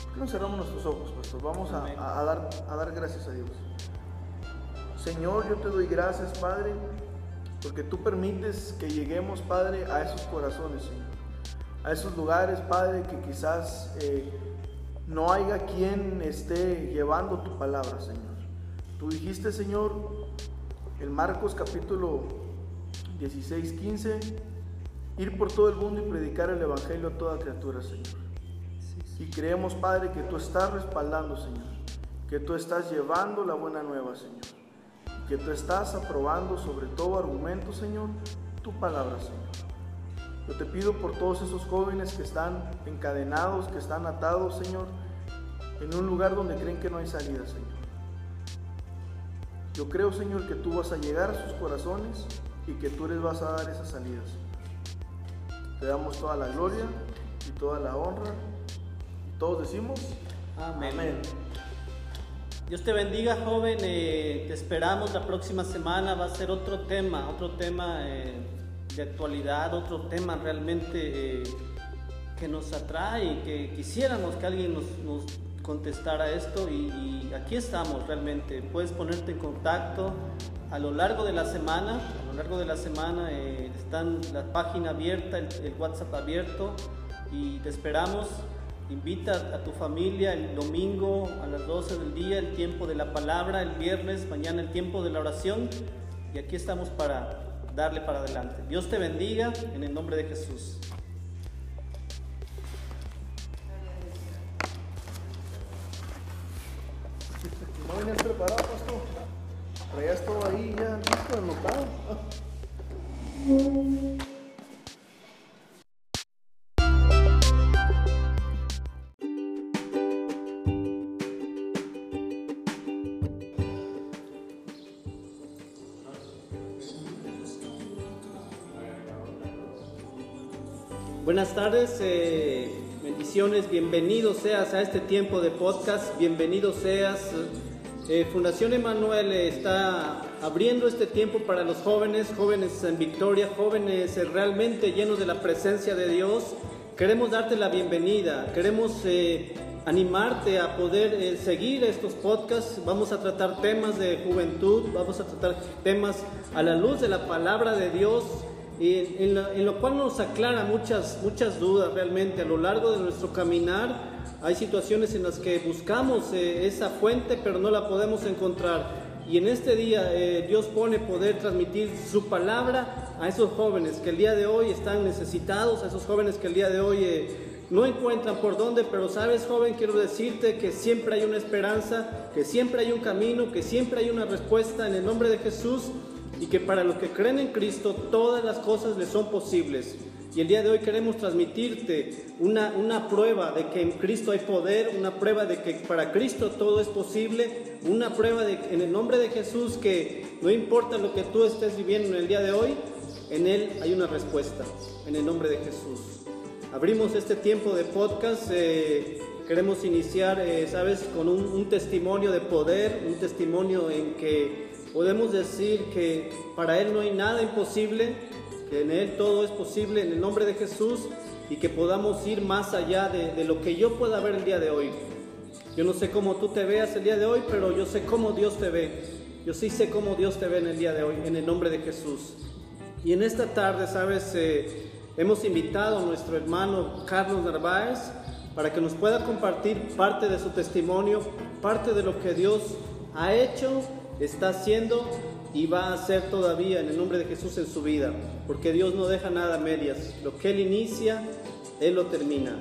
¿Por qué no cerramos nuestros ojos, pastor? Vamos a, dar, a dar gracias a Dios. Señor, yo te doy gracias, Padre, porque tú permites que lleguemos, Padre, a esos corazones, Señor. A esos lugares, Padre, que quizás eh, no haya quien esté llevando tu palabra, Señor. Tú dijiste, Señor, en Marcos capítulo 16, 15, ir por todo el mundo y predicar el Evangelio a toda criatura, Señor. Y creemos, Padre, que tú estás respaldando, Señor, que tú estás llevando la buena nueva, Señor, que tú estás aprobando sobre todo argumento, Señor, tu palabra, Señor. Yo te pido por todos esos jóvenes que están encadenados, que están atados, Señor, en un lugar donde creen que no hay salida, Señor. Yo creo, Señor, que tú vas a llegar a sus corazones y que tú les vas a dar esas salidas. Te damos toda la gloria y toda la honra. Todos decimos amén. Dios te bendiga, joven. Eh, te esperamos la próxima semana. Va a ser otro tema, otro tema eh, de actualidad, otro tema realmente eh, que nos atrae, que quisiéramos que alguien nos, nos contestar a esto y, aquí estamos realmente. Puedes ponerte en contacto a lo largo de la semana. Largo de la semana eh, están la página abierta, el, WhatsApp abierto y te esperamos. Invita a tu familia el domingo a las 12 del día, el tiempo de la palabra, el viernes, mañana el tiempo de la oración y aquí estamos para darle para adelante. Dios te bendiga en el nombre de Jesús. Traías todo ahí ya listo, anotado. Buenas tardes, eh, bendiciones, bienvenido seas a este tiempo de podcast, bienvenido seas eh, Fundación Emanuel está abriendo este tiempo para los jóvenes, jóvenes en victoria, jóvenes eh, realmente llenos de la presencia de Dios. Queremos darte la bienvenida, queremos eh, animarte a poder seguir estos podcasts. Vamos a tratar temas de juventud, vamos a tratar temas a la luz de la palabra de Dios. En, en lo cual nos aclara muchas, muchas dudas realmente a lo largo de nuestro caminar hay situaciones en las que buscamos eh, esa fuente pero no la podemos encontrar. Y en este día eh, Dios pone poder transmitir su palabra a esos jóvenes que el día de hoy están necesitados, a esos jóvenes que el día de hoy eh, no encuentran por dónde, pero sabes joven, quiero decirte que siempre hay una esperanza, que siempre hay un camino, que siempre hay una respuesta en el nombre de Jesús y que para los que creen en Cristo todas las cosas les son posibles. Y el día de hoy queremos transmitirte una, una prueba de que en Cristo hay poder, una prueba de que para Cristo todo es posible, una prueba de en el nombre de Jesús que no importa lo que tú estés viviendo en el día de hoy, en Él hay una respuesta, en el nombre de Jesús. Abrimos este tiempo de podcast, eh, queremos iniciar, eh, sabes, con un, un testimonio de poder, un testimonio en que podemos decir que para Él no hay nada imposible, que en Él todo es posible en el nombre de Jesús y que podamos ir más allá de, lo que yo pueda ver el día de hoy. Yo no sé cómo tú te veas el día de hoy, pero yo sé cómo Dios te ve. Yo sí sé cómo Dios te ve en el día de hoy, en el nombre de Jesús. Y en esta tarde, sabes, eh, hemos invitado a nuestro hermano Carlos Narváez para que nos pueda compartir parte de su testimonio, parte de lo que Dios ha hecho, está haciendo y va a hacer todavía en el nombre de Jesús en su vida, porque Dios no deja nada a medias. Lo que Él inicia, Él lo termina.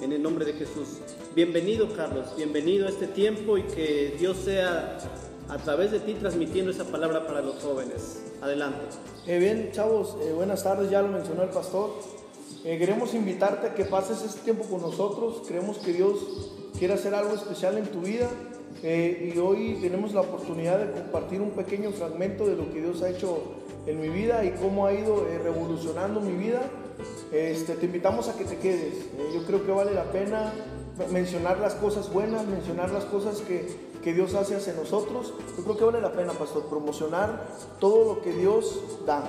En el nombre de Jesús. Bienvenido Carlos, bienvenido a este tiempo y que Dios sea a través de ti transmitiendo esa palabra para los jóvenes. Adelante. Eh, bien, chavos, eh, buenas tardes, ya lo mencionó el pastor. Eh, queremos invitarte a que pases este tiempo con nosotros. Creemos que Dios quiere hacer algo especial en tu vida y hoy tenemos la oportunidad de compartir un pequeño fragmento de lo que Dios ha hecho en mi vida y cómo ha ido revolucionando mi vida. Este, te invitamos a que te quedes. yo creo que vale la pena mencionar las cosas buenas, mencionar las cosas que, que Dios hace hacia nosotros. Yo creo que vale la pena, pastor, promocionar todo lo que Dios da.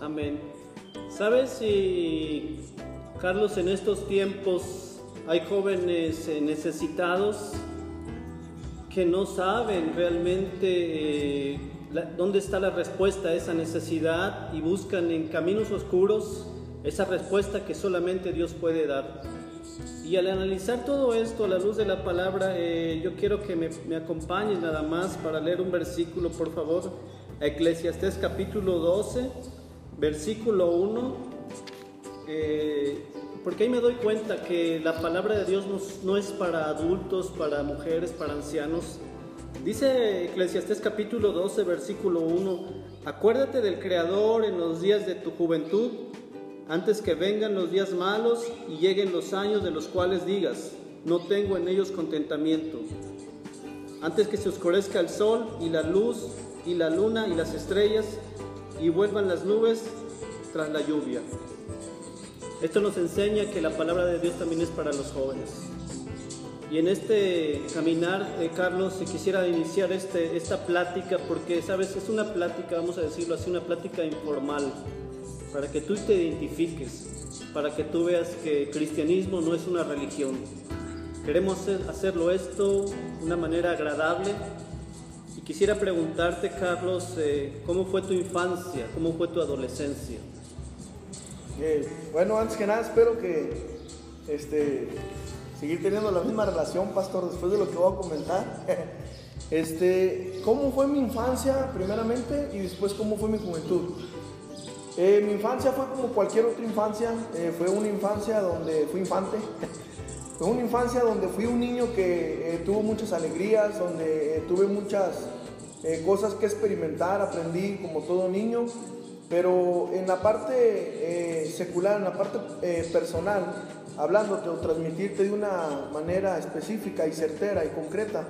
Amén. ¿Sabes si, Carlos, en estos tiempos hay jóvenes eh, necesitados que no saben realmente eh, dónde está la respuesta a esa necesidad y buscan en caminos oscuros esa respuesta que solamente Dios puede dar? Y al analizar todo esto a la luz de la palabra, eh, yo quiero que me, me acompañes nada más para leer un versículo, por favor. Eclesiastés capítulo 12, versículo 1. Eh, porque ahí me doy cuenta que la palabra de Dios no, es para adultos, para mujeres, para ancianos. Dice Eclesiastés capítulo 12, versículo 1, acuérdate del Creador en los días de tu juventud antes que vengan los días malos y lleguen los años de los cuales digas, no tengo en ellos contentamiento. Antes que se oscurezca el sol y la luz y la luna y las estrellas y vuelvan las nubes tras la lluvia. Esto nos enseña que la palabra de Dios también es para los jóvenes. Y en este caminar, eh, Carlos, si quisiera iniciar este, esta plática, porque, sabes, es una plática, vamos a decirlo así, una plática informal para que tú te identifiques, para que tú veas que cristianismo no es una religión. Queremos hacerlo esto de una manera agradable y quisiera preguntarte, Carlos, eh, ¿cómo fue tu infancia? ¿Cómo fue tu adolescencia? Eh, bueno, antes que nada espero que este, seguir teniendo la misma relación, pastor, después de lo que voy a comentar. este, ¿Cómo fue mi infancia primeramente y después cómo fue mi juventud? Eh, mi infancia fue como cualquier otra infancia, eh, fue una infancia donde fui infante, fue una infancia donde fui un niño que tuvo muchas alegrías, donde tuve muchas cosas que experimentar, aprendí como todo niño, pero en la parte secular, en la parte personal, hablándote o transmitirte de una manera específica y certera y concreta,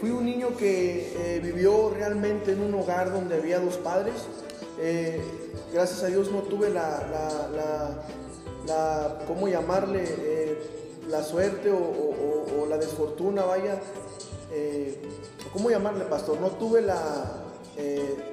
fui un niño que vivió realmente en un hogar donde había dos padres, gracias a Dios no tuve la, la, ¿cómo llamarle? Eh, la suerte o, la desfortuna, vaya. Eh, ¿Cómo llamarle, pastor? No tuve la, eh,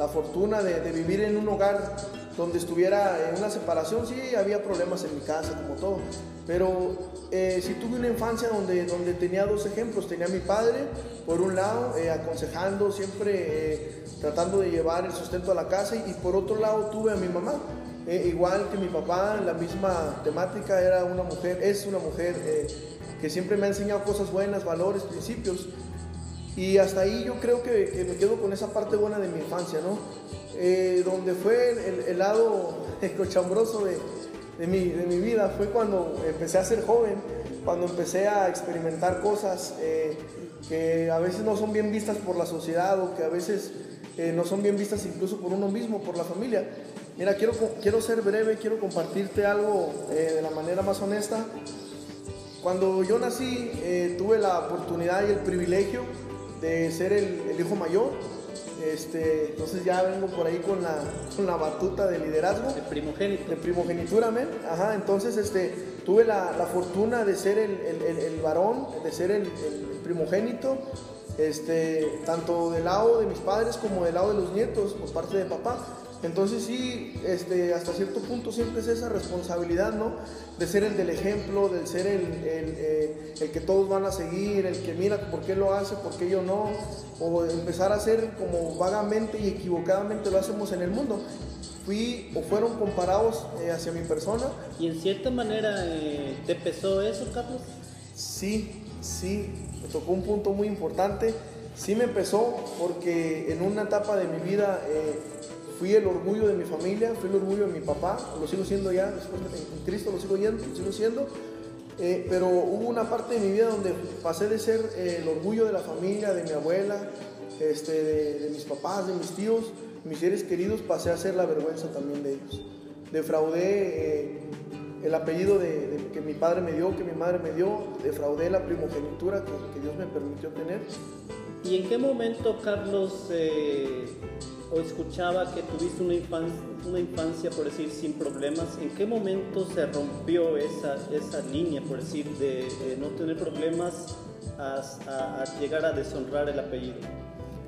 la fortuna de, vivir en un hogar donde estuviera en una separación. Sí, había problemas en mi casa, como todo. Pero sí tuve una infancia donde, donde tenía dos ejemplos. Tenía a mi padre, por un lado, aconsejando, siempre tratando de llevar el sustento a la casa y, por otro lado tuve a mi mamá. Eh, igual que mi papá, la misma temática, era una mujer, es una mujer eh, que siempre me ha enseñado cosas buenas, valores, principios. Y hasta ahí yo creo que, me quedo con esa parte buena de mi infancia, ¿no? Eh, donde fue el, lado cochambroso de, mi, vida fue cuando empecé a ser joven, cuando empecé a experimentar cosas que a veces no son bien vistas por la sociedad o que a veces no son bien vistas incluso por uno mismo, por la familia. Mira, quiero, quiero ser breve, quiero compartirte algo eh, de la manera más honesta. Cuando yo nací, eh, tuve la oportunidad y el privilegio de ser el, hijo mayor. Este, entonces ya vengo por ahí con la, con la batuta de liderazgo. De primogénito. De primogenitura, amén. Ajá, entonces este, tuve la, la fortuna de ser el, el, el, varón, de ser el, primogénito este, tanto del lado de mis padres como del lado de los nietos por parte de papá. Entonces sí, este, hasta cierto punto siempre es esa responsabilidad, ¿no? De ser el del ejemplo, del ser el, el, eh, el, que todos van a seguir, el que mira por qué lo hace, por qué yo no, o empezar a hacer como vagamente y equivocadamente lo hacemos en el mundo. Fui o fueron comparados eh, hacia mi persona. ¿Y en cierta manera eh, te pesó eso, Carlos? Sí, sí, me tocó un punto muy importante. Sí me pesó porque en una etapa de mi vida fui el orgullo de mi familia, fui el orgullo de mi papá, lo sigo siendo ya, después en Cristo lo sigo, yendo, lo sigo siendo. Eh, pero hubo una parte de mi vida donde pasé de ser eh, el orgullo de la familia, de mi abuela, este, de, mis papás, de mis tíos, mis seres queridos, pasé a ser la vergüenza también de ellos. Defraudé eh, el apellido de, que mi padre me dio, que mi madre me dio, defraudé la primogenitura que Dios me permitió tener. ¿Y en qué momento, Carlos, eh, o escuchaba que tuviste una infancia, una infancia, por decir, sin problemas? ¿En qué momento se rompió esa, esa línea, por decir, de, no tener problemas a, llegar a deshonrar el apellido?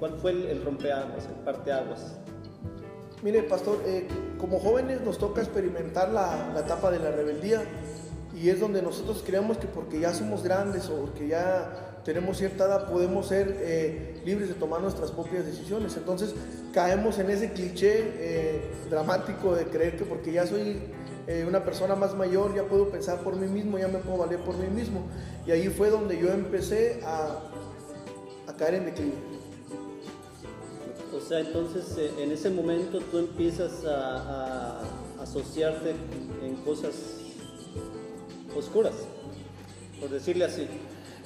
¿Cuál fue el, el rompeaguas, el parteaguas? Mire, pastor, eh, como jóvenes nos toca experimentar la, la etapa de la rebeldía y es donde nosotros creemos que porque ya somos grandes o porque ya tenemos cierta edad podemos ser eh, libres de tomar nuestras propias decisiones. Entonces caemos en ese cliché eh, dramático de creer que porque ya soy eh, una persona más mayor ya puedo pensar por mí mismo, ya me puedo valer por mí mismo. Y ahí fue donde yo empecé a, caer en declive. O sea, entonces en ese momento tú empiezas a, a asociarte en cosas oscuras, por decirle así.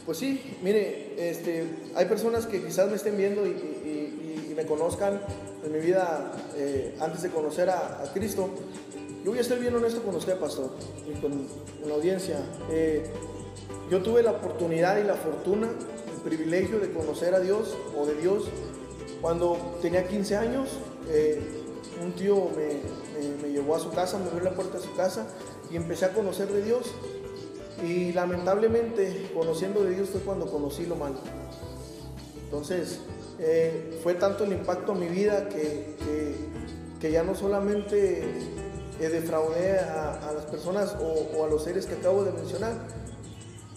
Pues sí, mire, este, hay personas que quizás me estén viendo y, me conozcan en mi vida eh, antes de conocer a, Cristo. Yo voy a estar bien honesto con usted, pastor, y con, la audiencia. Eh, yo tuve la oportunidad y la fortuna, el privilegio de conocer a Dios o de Dios cuando tenía 15 años. Eh, un tío me, me llevó a su casa, me abrió la puerta de su casa y empecé a conocer de Dios. Y lamentablemente, conociendo de Dios fue cuando conocí lo malo. Entonces, eh, fue tanto el impacto en mi vida que, que, ya no solamente eh, defraudé a, las personas o, a los seres que acabo de mencionar,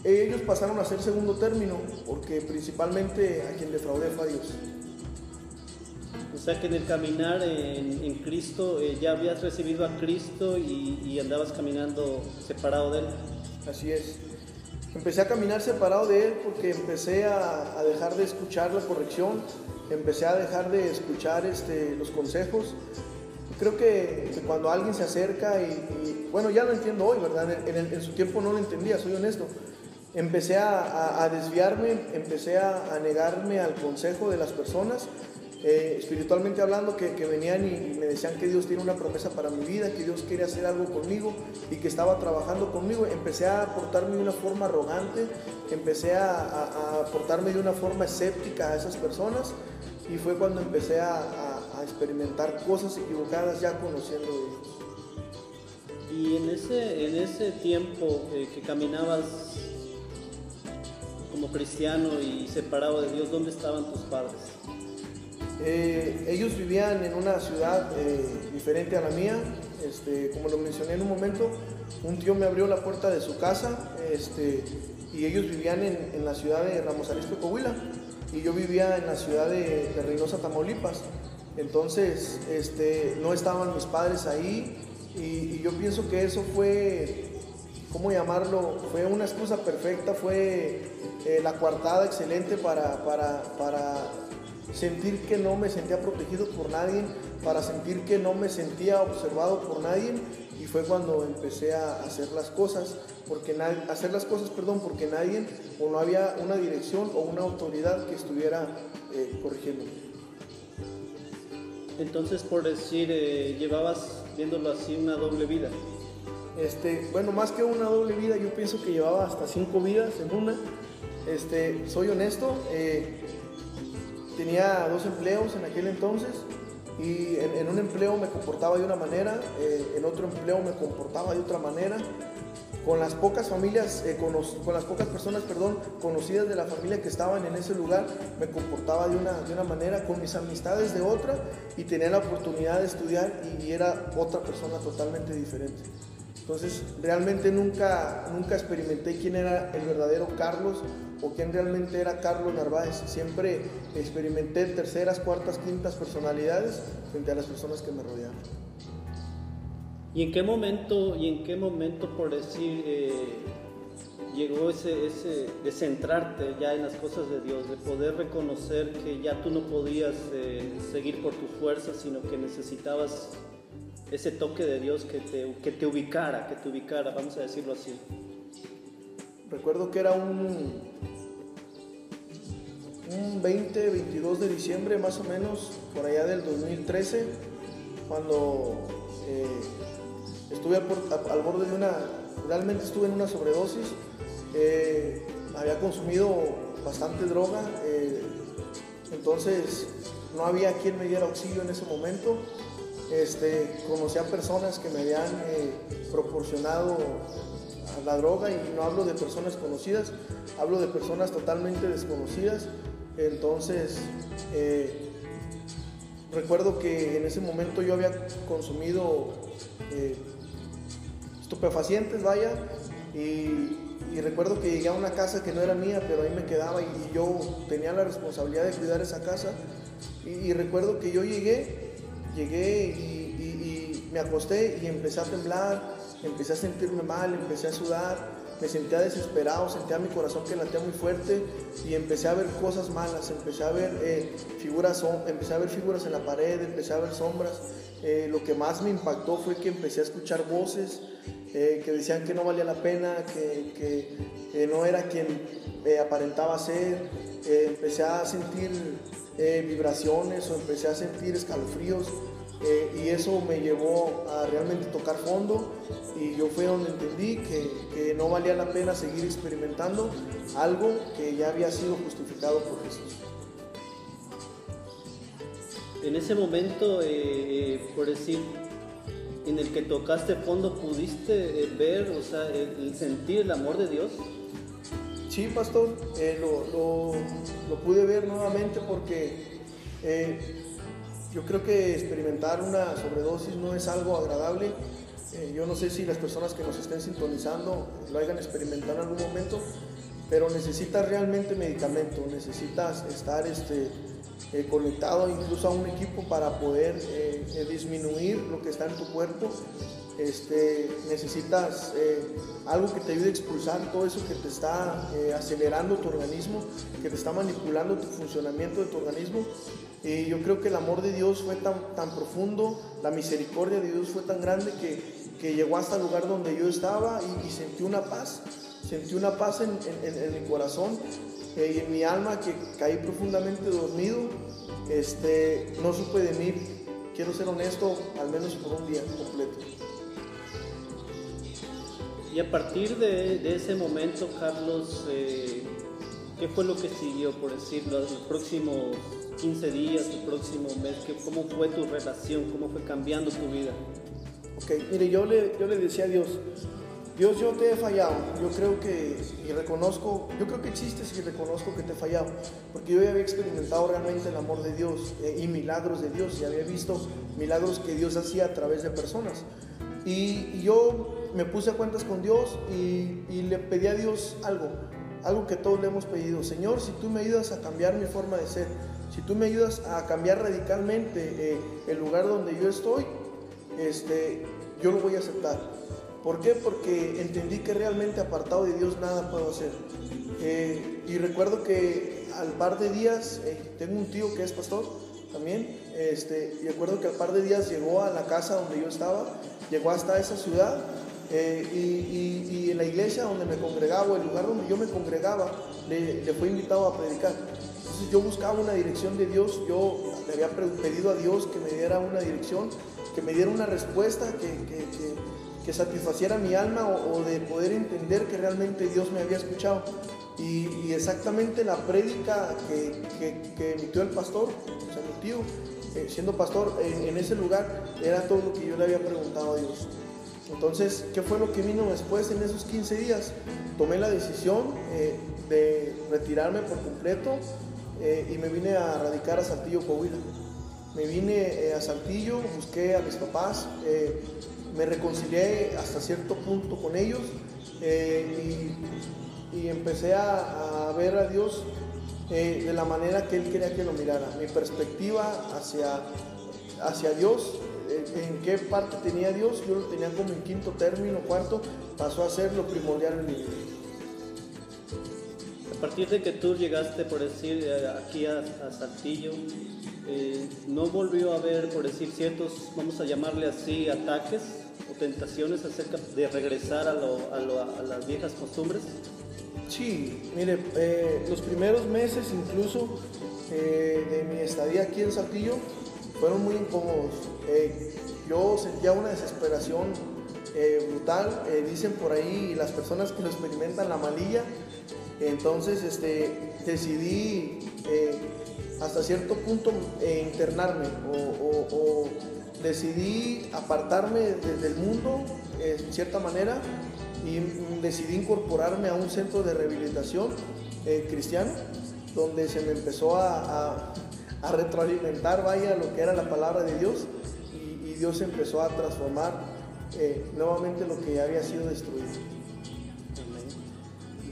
ellos pasaron a ser segundo término, porque principalmente a quien defraudé fue a Dios. O sea que en el caminar en, Cristo eh, ya habías recibido a Cristo y andabas caminando separado de Él. Así es. Empecé a caminar separado de él porque empecé a, dejar de escuchar la corrección, empecé a dejar de escuchar este, los consejos. Creo que, cuando alguien se acerca y, bueno, ya lo entiendo hoy, ¿verdad? En, su tiempo no lo entendía, soy honesto. Empecé a, a desviarme, empecé a, negarme al consejo de las personas eh, espiritualmente hablando, que, venían y, me decían que Dios tiene una promesa para mi vida, que Dios quiere hacer algo conmigo y que estaba trabajando conmigo. Empecé a portarme de una forma arrogante, empecé a, a, portarme de una forma escéptica a esas personas y fue cuando empecé a, a experimentar cosas equivocadas ya conociendo a Dios. Y en ese, en ese tiempo eh, que caminabas como cristiano y separado de Dios, ¿dónde estaban tus padres? Eh, ellos vivían en una ciudad eh, diferente a la mía, este, como lo mencioné en un momento, un tío me abrió la puerta de su casa este, y ellos vivían en, la ciudad de Ramos Arizpe, Coahuila, y yo vivía en la ciudad de, Reynosa, Tamaulipas. Entonces, este, no estaban mis padres ahí y, y, yo pienso que eso fue, ¿cómo llamarlo? Fue una excusa perfecta, fue eh, la coartada excelente para, para, para sentir que no me sentía protegido por nadie, para sentir que no me sentía observado por nadie y fue cuando empecé a hacer las cosas, porque nadie, hacer las cosas, perdón, porque nadie o no había una dirección o una autoridad que estuviera eh, corrigiendo. Entonces, por decir, eh, llevabas, viéndolo así, una doble vida. Este, bueno, más que una doble vida, yo pienso que llevaba hasta cinco vidas en una. Este, soy honesto, eh, tenía dos empleos en aquel entonces y en, un empleo me comportaba de una manera, eh, en otro empleo me comportaba de otra manera. con las pocas familias, eh, con, con, las pocas personas, perdón, conocidas de la familia que estaban en ese lugar, me comportaba de una, de una manera, con mis amistades de otra, y tenía la oportunidad de estudiar y era otra persona totalmente diferente. Entonces, realmente nunca, nunca experimenté quién era el verdadero Carlos o quién realmente era Carlos Narváez. Siempre experimenté terceras, cuartas, quintas personalidades frente a las personas que me rodeaban. ¿Y en qué momento, y en qué momento por decir, eh, llegó ese, ese de centrarte ya en las cosas de Dios, de poder reconocer que ya tú no podías eh, seguir por tus fuerzas, sino que necesitabas ese toque de Dios que te, que te ubicara, que te ubicara, vamos a decirlo así. Recuerdo que era un, un 20, 22 de diciembre más o menos, por allá del 2013, cuando eh, estuve al, borde de una, realmente estuve en una sobredosis, eh, había consumido bastante droga, eh, entonces no había quien me diera auxilio en ese momento este, conocí a personas que me habían eh, proporcionado la droga y no hablo de personas conocidas, hablo de personas totalmente desconocidas. Entonces, eh, recuerdo que en ese momento yo había consumido eh, estupefacientes, vaya, y, recuerdo que llegué a una casa que no era mía, pero ahí me quedaba y, yo tenía la responsabilidad de cuidar esa casa. y recuerdo que yo llegué llegué y, me acosté y empecé a temblar, empecé a sentirme mal, empecé a sudar, me sentía desesperado, sentía mi corazón que latía muy fuerte y empecé a ver cosas malas, empecé a ver eh, figuras, empecé a ver figuras en la pared, empecé a ver sombras. Eh, lo que más me impactó fue que empecé a escuchar voces eh, que decían que no valía la pena, que, que no era quien aparentaba ser. empecé a sentir vibraciones o empecé a sentir escalofríos. Eh, y eso me llevó a realmente tocar fondo y yo fue donde entendí que, no valía la pena seguir experimentando algo que ya había sido justificado por Jesús. En ese momento, eh, eh, por decir, en el que tocaste fondo, ¿pudiste ver, o sea, sentir el amor de Dios? Sí, pastor, lo, lo, lo, pude ver nuevamente porque yo creo que experimentar una sobredosis no es algo agradable. Eh, yo no sé si las personas que nos estén sintonizando lo hayan experimentado en algún momento, pero necesitas realmente medicamento, necesitas estar este, eh, conectado incluso a un equipo para poder eh, disminuir lo que está en tu cuerpo este, necesitas eh, algo que te ayude a expulsar todo eso que te está eh, acelerando tu organismo, que te está manipulando tu funcionamiento de tu organismo. Y yo creo que el amor de Dios fue tan, tan profundo, la misericordia de Dios fue tan grande que, llegó hasta el lugar donde yo estaba y, sentí una paz, sentí una paz en, en, mi corazón eh, y en mi alma que caí profundamente dormido. Este, no supe de mí, quiero ser honesto, al menos por un día completo. Y a partir de, ese momento, Carlos, eh, ¿qué fue lo que siguió, por decirlo, los próximos 15 días, el próximo mes? ¿Cómo fue tu relación? ¿Cómo fue cambiando tu vida? Ok, mire, yo le, yo le decía a Dios, Dios, yo te he fallado. Yo creo que, y reconozco, yo creo que existes y reconozco que te he fallado. Porque yo ya había experimentado realmente el amor de Dios eh, y milagros de Dios. Y había visto milagros que Dios hacía a través de personas. Y, yo me puse a cuentas con Dios y, le pedí a Dios algo, algo que todos le hemos pedido. Señor, si tú me ayudas a cambiar mi forma de ser, si tú me ayudas a cambiar radicalmente eh, el lugar donde yo estoy, este, yo lo voy a aceptar. ¿Por qué? Porque entendí que realmente apartado de Dios nada puedo hacer. Eh, y recuerdo que al par de días, eh, tengo un tío que es pastor también, este, y recuerdo que al par de días llegó a la casa donde yo estaba llegó hasta esa ciudad eh, y, en la iglesia donde me congregaba, el lugar donde yo me congregaba, le, fue invitado a predicar. Entonces yo buscaba una dirección de Dios, yo le había pedido a Dios que me diera una dirección, que me diera una respuesta que, que, satisfaciera mi alma o, de poder entender que realmente Dios me había escuchado. Y, exactamente la prédica que, emitió el pastor, o sea, mi tío, eh, siendo pastor en, ese lugar, era todo lo que yo le había preguntado a Dios. Entonces, ¿qué fue lo que vino después en esos 15 días? Tomé la decisión eh, de retirarme por completo eh, y me vine a radicar a Saltillo, Coahuila. Me vine eh, a Saltillo, busqué a mis papás, me reconcilié hasta cierto punto con ellos y, empecé a, a, ver a Dios de la manera que Él quería que lo mirara. Mi perspectiva hacia, hacia Dios en qué parte tenía Dios, yo lo tenía como en quinto término, cuarto, pasó a ser lo primordial en mi vida. A partir de que tú llegaste, por decir, eh, aquí a, Saltillo, eh, ¿no volvió a haber, por decir, ciertos, vamos a llamarle así, ataques o tentaciones acerca de regresar a, las viejas costumbres? Sí, mire, eh, los primeros meses incluso de mi estadía aquí en Saltillo, fueron muy incómodos. Eh, yo sentía una desesperación eh, brutal. Eh, dicen por ahí las personas que lo experimentan la malilla. Entonces este, decidí hasta cierto punto internarme o, decidí apartarme del mundo en cierta manera y decidí incorporarme a un centro de rehabilitación cristiano donde se me empezó a a retroalimentar, vaya, lo que era la palabra de Dios. Y, Dios empezó a transformar eh, nuevamente lo que ya había sido destruido.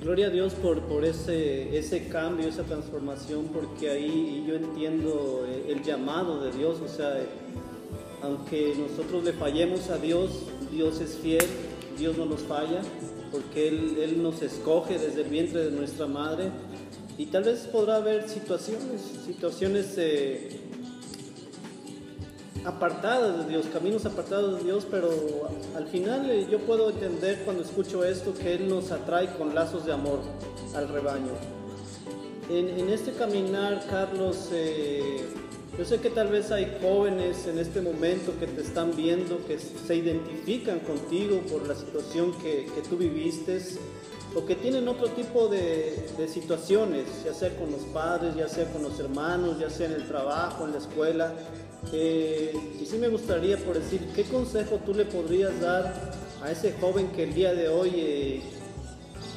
Gloria a Dios por, por ese, ese cambio, esa transformación, porque ahí yo entiendo eh, el llamado de Dios, o sea, aunque nosotros le fallemos a Dios, Dios es fiel, Dios no nos falla, porque Él, Él nos escoge desde el vientre de nuestra madre y tal vez podrá haber situaciones, situaciones eh, apartadas de Dios, caminos apartados de Dios, pero al final eh, yo puedo entender cuando escucho esto que Él nos atrae con lazos de amor al rebaño. En, este caminar, Carlos, eh, yo sé que tal vez hay jóvenes en este momento que te están viendo, que se identifican contigo por la situación que, que tú viviste o que tienen otro tipo de, situaciones, ya sea con los padres, ya sea con los hermanos, ya sea en el trabajo, en la escuela. Eh, y sí me gustaría por decir, ¿qué consejo tú le podrías dar a ese joven que el día de hoy eh,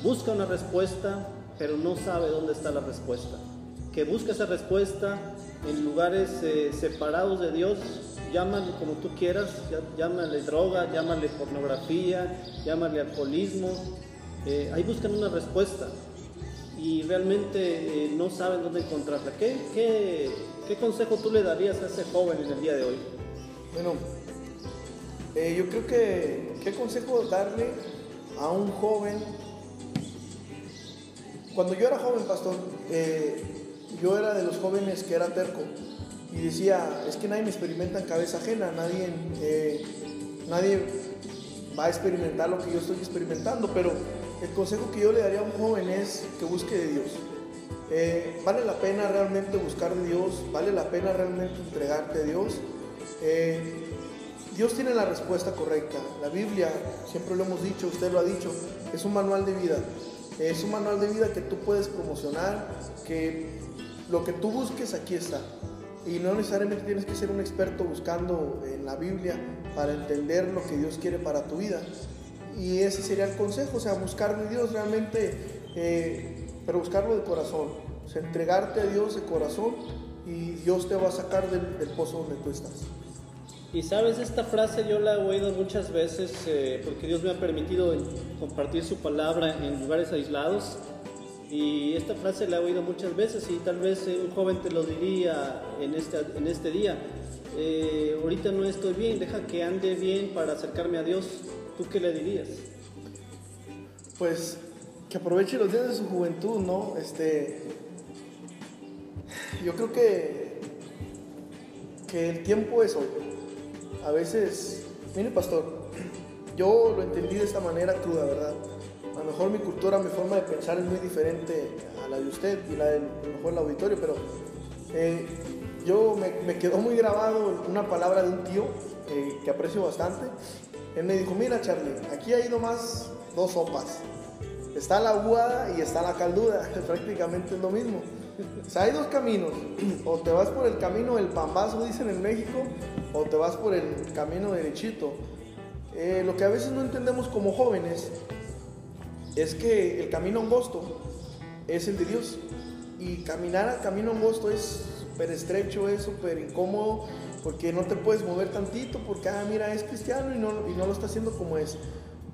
busca una respuesta, pero no sabe dónde está la respuesta? Que busca esa respuesta en lugares eh, separados de Dios, llámale como tú quieras, llámale droga, llámale pornografía, llámale alcoholismo, eh, ahí buscan una respuesta y realmente eh, no saben dónde encontrarla. ¿Qué, ¿Qué, qué, consejo tú le darías a ese joven en el día de hoy? Bueno, eh, yo creo que, ¿qué consejo darle a un joven? Cuando yo era joven, pastor, yo era de los jóvenes que era terco y decía, es que nadie me experimenta en cabeza ajena, nadie, nadie va a experimentar lo que yo estoy experimentando, pero el consejo que yo le daría a un joven es que busque de Dios. Eh, vale la pena realmente buscar de Dios, vale la pena realmente entregarte a Dios. Eh, Dios tiene la respuesta correcta. La Biblia, siempre lo hemos dicho, usted lo ha dicho, es un manual de vida. Es un manual de vida que tú puedes promocionar, que lo que tú busques aquí está. Y no necesariamente tienes que ser un experto buscando en la Biblia para entender lo que Dios quiere para tu vida. Y ese sería el consejo, o sea, buscar de Dios realmente, eh, pero buscarlo de corazón, o sea, entregarte a Dios de corazón y Dios te va a sacar del, pozo donde tú estás. Y sabes, esta frase yo la he oído muchas veces eh, porque Dios me ha permitido compartir su palabra en lugares aislados. Y esta frase la he oído muchas veces y tal vez eh, un joven te lo diría en este, en este día. ahorita no estoy bien, deja que ande bien para acercarme a Dios. ¿Tú qué le dirías? Pues que aproveche los días de su juventud, ¿no? Este, yo creo que, que el tiempo es hoy. A veces, mire pastor, yo lo entendí de esta manera cruda, ¿verdad? A lo mejor mi cultura, mi forma de pensar es muy diferente a la de usted y la del a lo mejor el auditorio, pero eh, yo me, me, quedó muy grabado una palabra de un tío eh, que aprecio bastante él me dijo, mira Charlie, aquí hay nomás dos sopas. Está la aguada y está la calduda, prácticamente es lo mismo. O sea, hay dos caminos. O te vas por el camino del pambazo, dicen en México, o te vas por el camino derechito. eh, lo que a veces no entendemos como jóvenes es que el camino angosto es el de Dios. Y caminar al camino angosto es súper estrecho, es súper incómodo, porque no te puedes mover tantito, porque, ah, mira, es cristiano y no, y no lo está haciendo como es.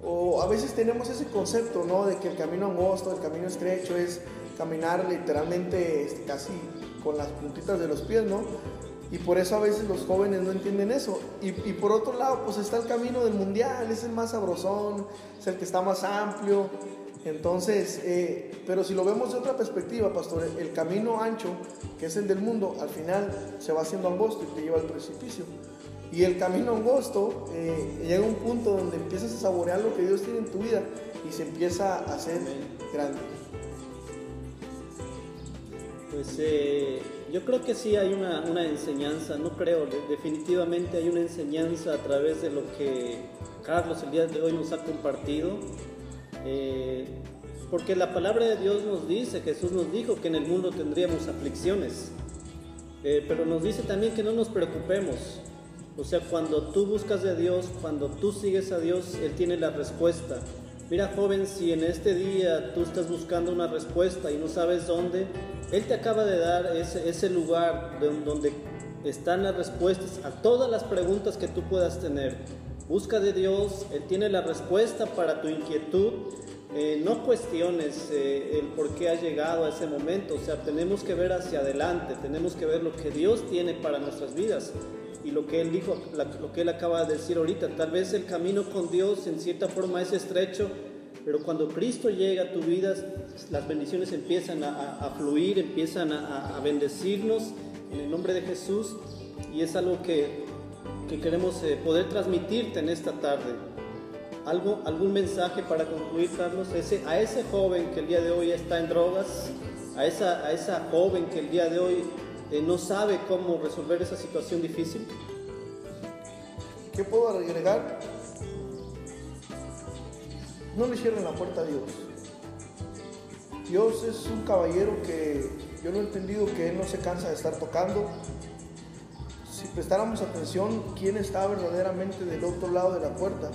O a veces tenemos ese concepto, ¿no? De que el camino angosto, el camino estrecho es caminar literalmente este, casi con las puntitas de los pies, ¿no? Y por eso a veces los jóvenes no entienden eso. Y, y, por otro lado, pues está el camino del mundial, es el más sabrosón, es el que está más amplio. Entonces, eh, pero si lo vemos de otra perspectiva, pastor, el camino ancho, que es el del mundo, al final se va haciendo angosto y te lleva al precipicio. Y el camino angosto eh, llega a un punto donde empiezas a saborear lo que Dios tiene en tu vida y se empieza a hacer grande. Pues eh, yo creo que sí hay una, una, enseñanza, no creo, definitivamente hay una enseñanza a través de lo que Carlos el día de hoy nos ha compartido, eh, porque la palabra de Dios nos dice, Jesús nos dijo que en el mundo tendríamos aflicciones, eh, pero nos dice también que no nos preocupemos, o sea, cuando tú buscas de Dios, cuando tú sigues a Dios, Él tiene la respuesta. Mira joven, si en este día tú estás buscando una respuesta y no sabes dónde, Él te acaba de dar ese, ese lugar donde están las respuestas a todas las preguntas que tú puedas tener. Busca de Dios, Él tiene la respuesta para tu inquietud. Eh, no cuestiones eh, el por qué ha llegado a ese momento, o sea, tenemos que ver hacia adelante, tenemos que ver lo que Dios tiene para nuestras vidas y lo que Él dijo, lo que Él acaba de decir ahorita. Tal vez el camino con Dios en cierta forma es estrecho, pero cuando Cristo llega a tu vida, las bendiciones empiezan a, fluir, empiezan a, bendecirnos en el nombre de Jesús y es algo que, que queremos eh, poder transmitirte en esta tarde. ¿Algo, ¿Algún mensaje para concluir, Carlos? Ese, a ese joven que el día de hoy está en drogas, a esa, a esa joven que el día de hoy eh, no sabe cómo resolver esa situación difícil? ¿Qué puedo agregar? No le cierren la puerta a Dios. Dios es un caballero que yo lo he entendido que Él no se cansa de estar tocando. Si prestáramos atención, quién está verdaderamente del otro lado de la puerta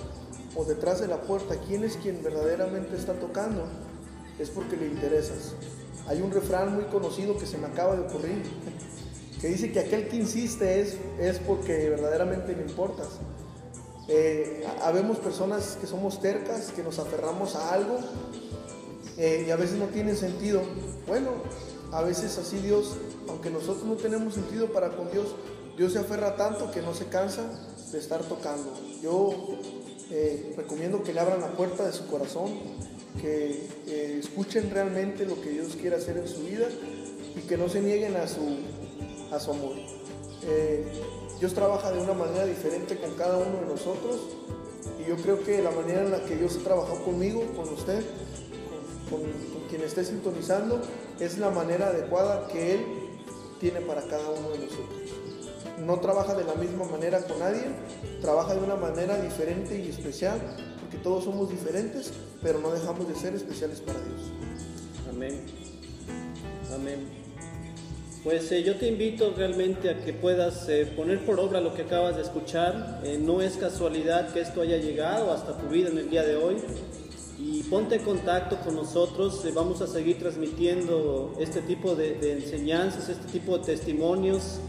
o detrás de la puerta, quién es quien verdaderamente está tocando, es porque le interesas. Hay un refrán muy conocido que se me acaba de ocurrir, que dice que aquel que insiste es, es porque verdaderamente le importas. Eh, habemos personas que somos tercas, que nos aferramos a algo eh, y a veces no tiene sentido. Bueno, a veces así Dios, aunque nosotros no tenemos sentido para con Dios, Dios se aferra tanto que no se cansa de estar tocando. Yo eh, recomiendo que le abran la puerta de su corazón, que escuchen realmente lo que Dios quiere hacer en su vida y que no se nieguen a su, a su amor. Eh, Dios trabaja de una manera diferente con cada uno de nosotros y yo creo que la manera en la que Dios ha trabajado conmigo, con usted, con, con quien esté sintonizando, es la manera adecuada que Él tiene para cada uno de nosotros. No trabaja de la misma manera con nadie, trabaja de una manera diferente y especial que todos somos diferentes, pero no dejamos de ser especiales para Dios. Amén. Amén. Pues eh, yo te invito realmente a que puedas eh, poner por obra lo que acabas de escuchar. Eh, no es casualidad que esto haya llegado hasta tu vida en el día de hoy. Y ponte en contacto con nosotros. vamos a seguir transmitiendo este tipo de enseñanzas, este tipo de testimonios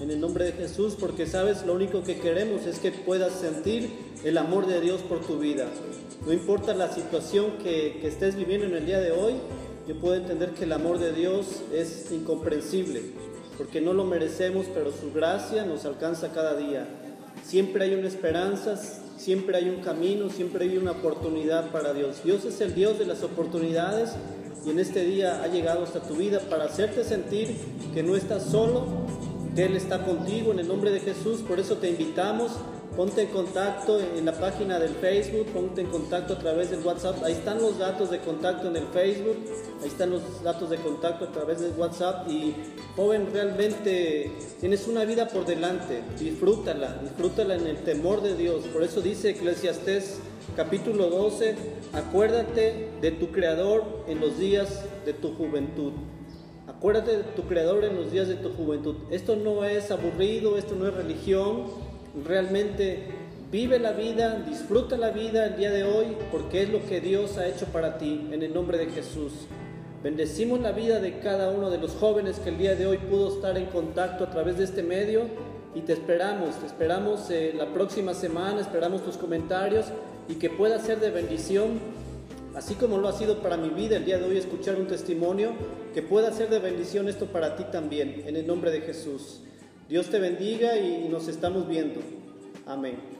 en el nombre de Jesús, porque sabes, lo único que queremos es que puedas sentir el amor de Dios por tu vida. No importa la situación que, que estés viviendo en el día de hoy, yo puedo entender que el amor de Dios es incomprensible, porque no lo merecemos, pero su gracia nos alcanza cada día. Siempre hay una esperanza, siempre hay un camino, siempre hay una oportunidad para Dios. Dios es el Dios de las oportunidades y en este día ha llegado hasta tu vida para hacerte sentir que no estás solo, Él está contigo en el nombre de Jesús. Por eso te invitamos, ponte en contacto en la página del Facebook, ponte en contacto a través del WhatsApp. Ahí están los datos de contacto en el Facebook, ahí están los datos de contacto a través del WhatsApp. Y joven, realmente tienes una vida por delante, disfrútala, disfrútala en el temor de Dios. Por eso dice Eclesiastés capítulo 12, acuérdate de tu Creador en los días de tu juventud. Acuérdate de tu Creador en los días de tu juventud. Esto no es aburrido, esto no es religión. Realmente Vive la vida, disfruta la vida el día de hoy, porque es lo que Dios ha hecho para ti, en el nombre de Jesús. Bendecimos la vida de cada uno de los jóvenes que el día de hoy pudo estar en contacto a través de este medio y te esperamos, te esperamos eh, la próxima semana, esperamos tus comentarios y que pueda ser de bendición, así como lo ha sido para mi vida el día de hoy escuchar un testimonio, que pueda ser de bendición esto para ti también, en el nombre de Jesús. Dios te bendiga y nos estamos viendo. Amén.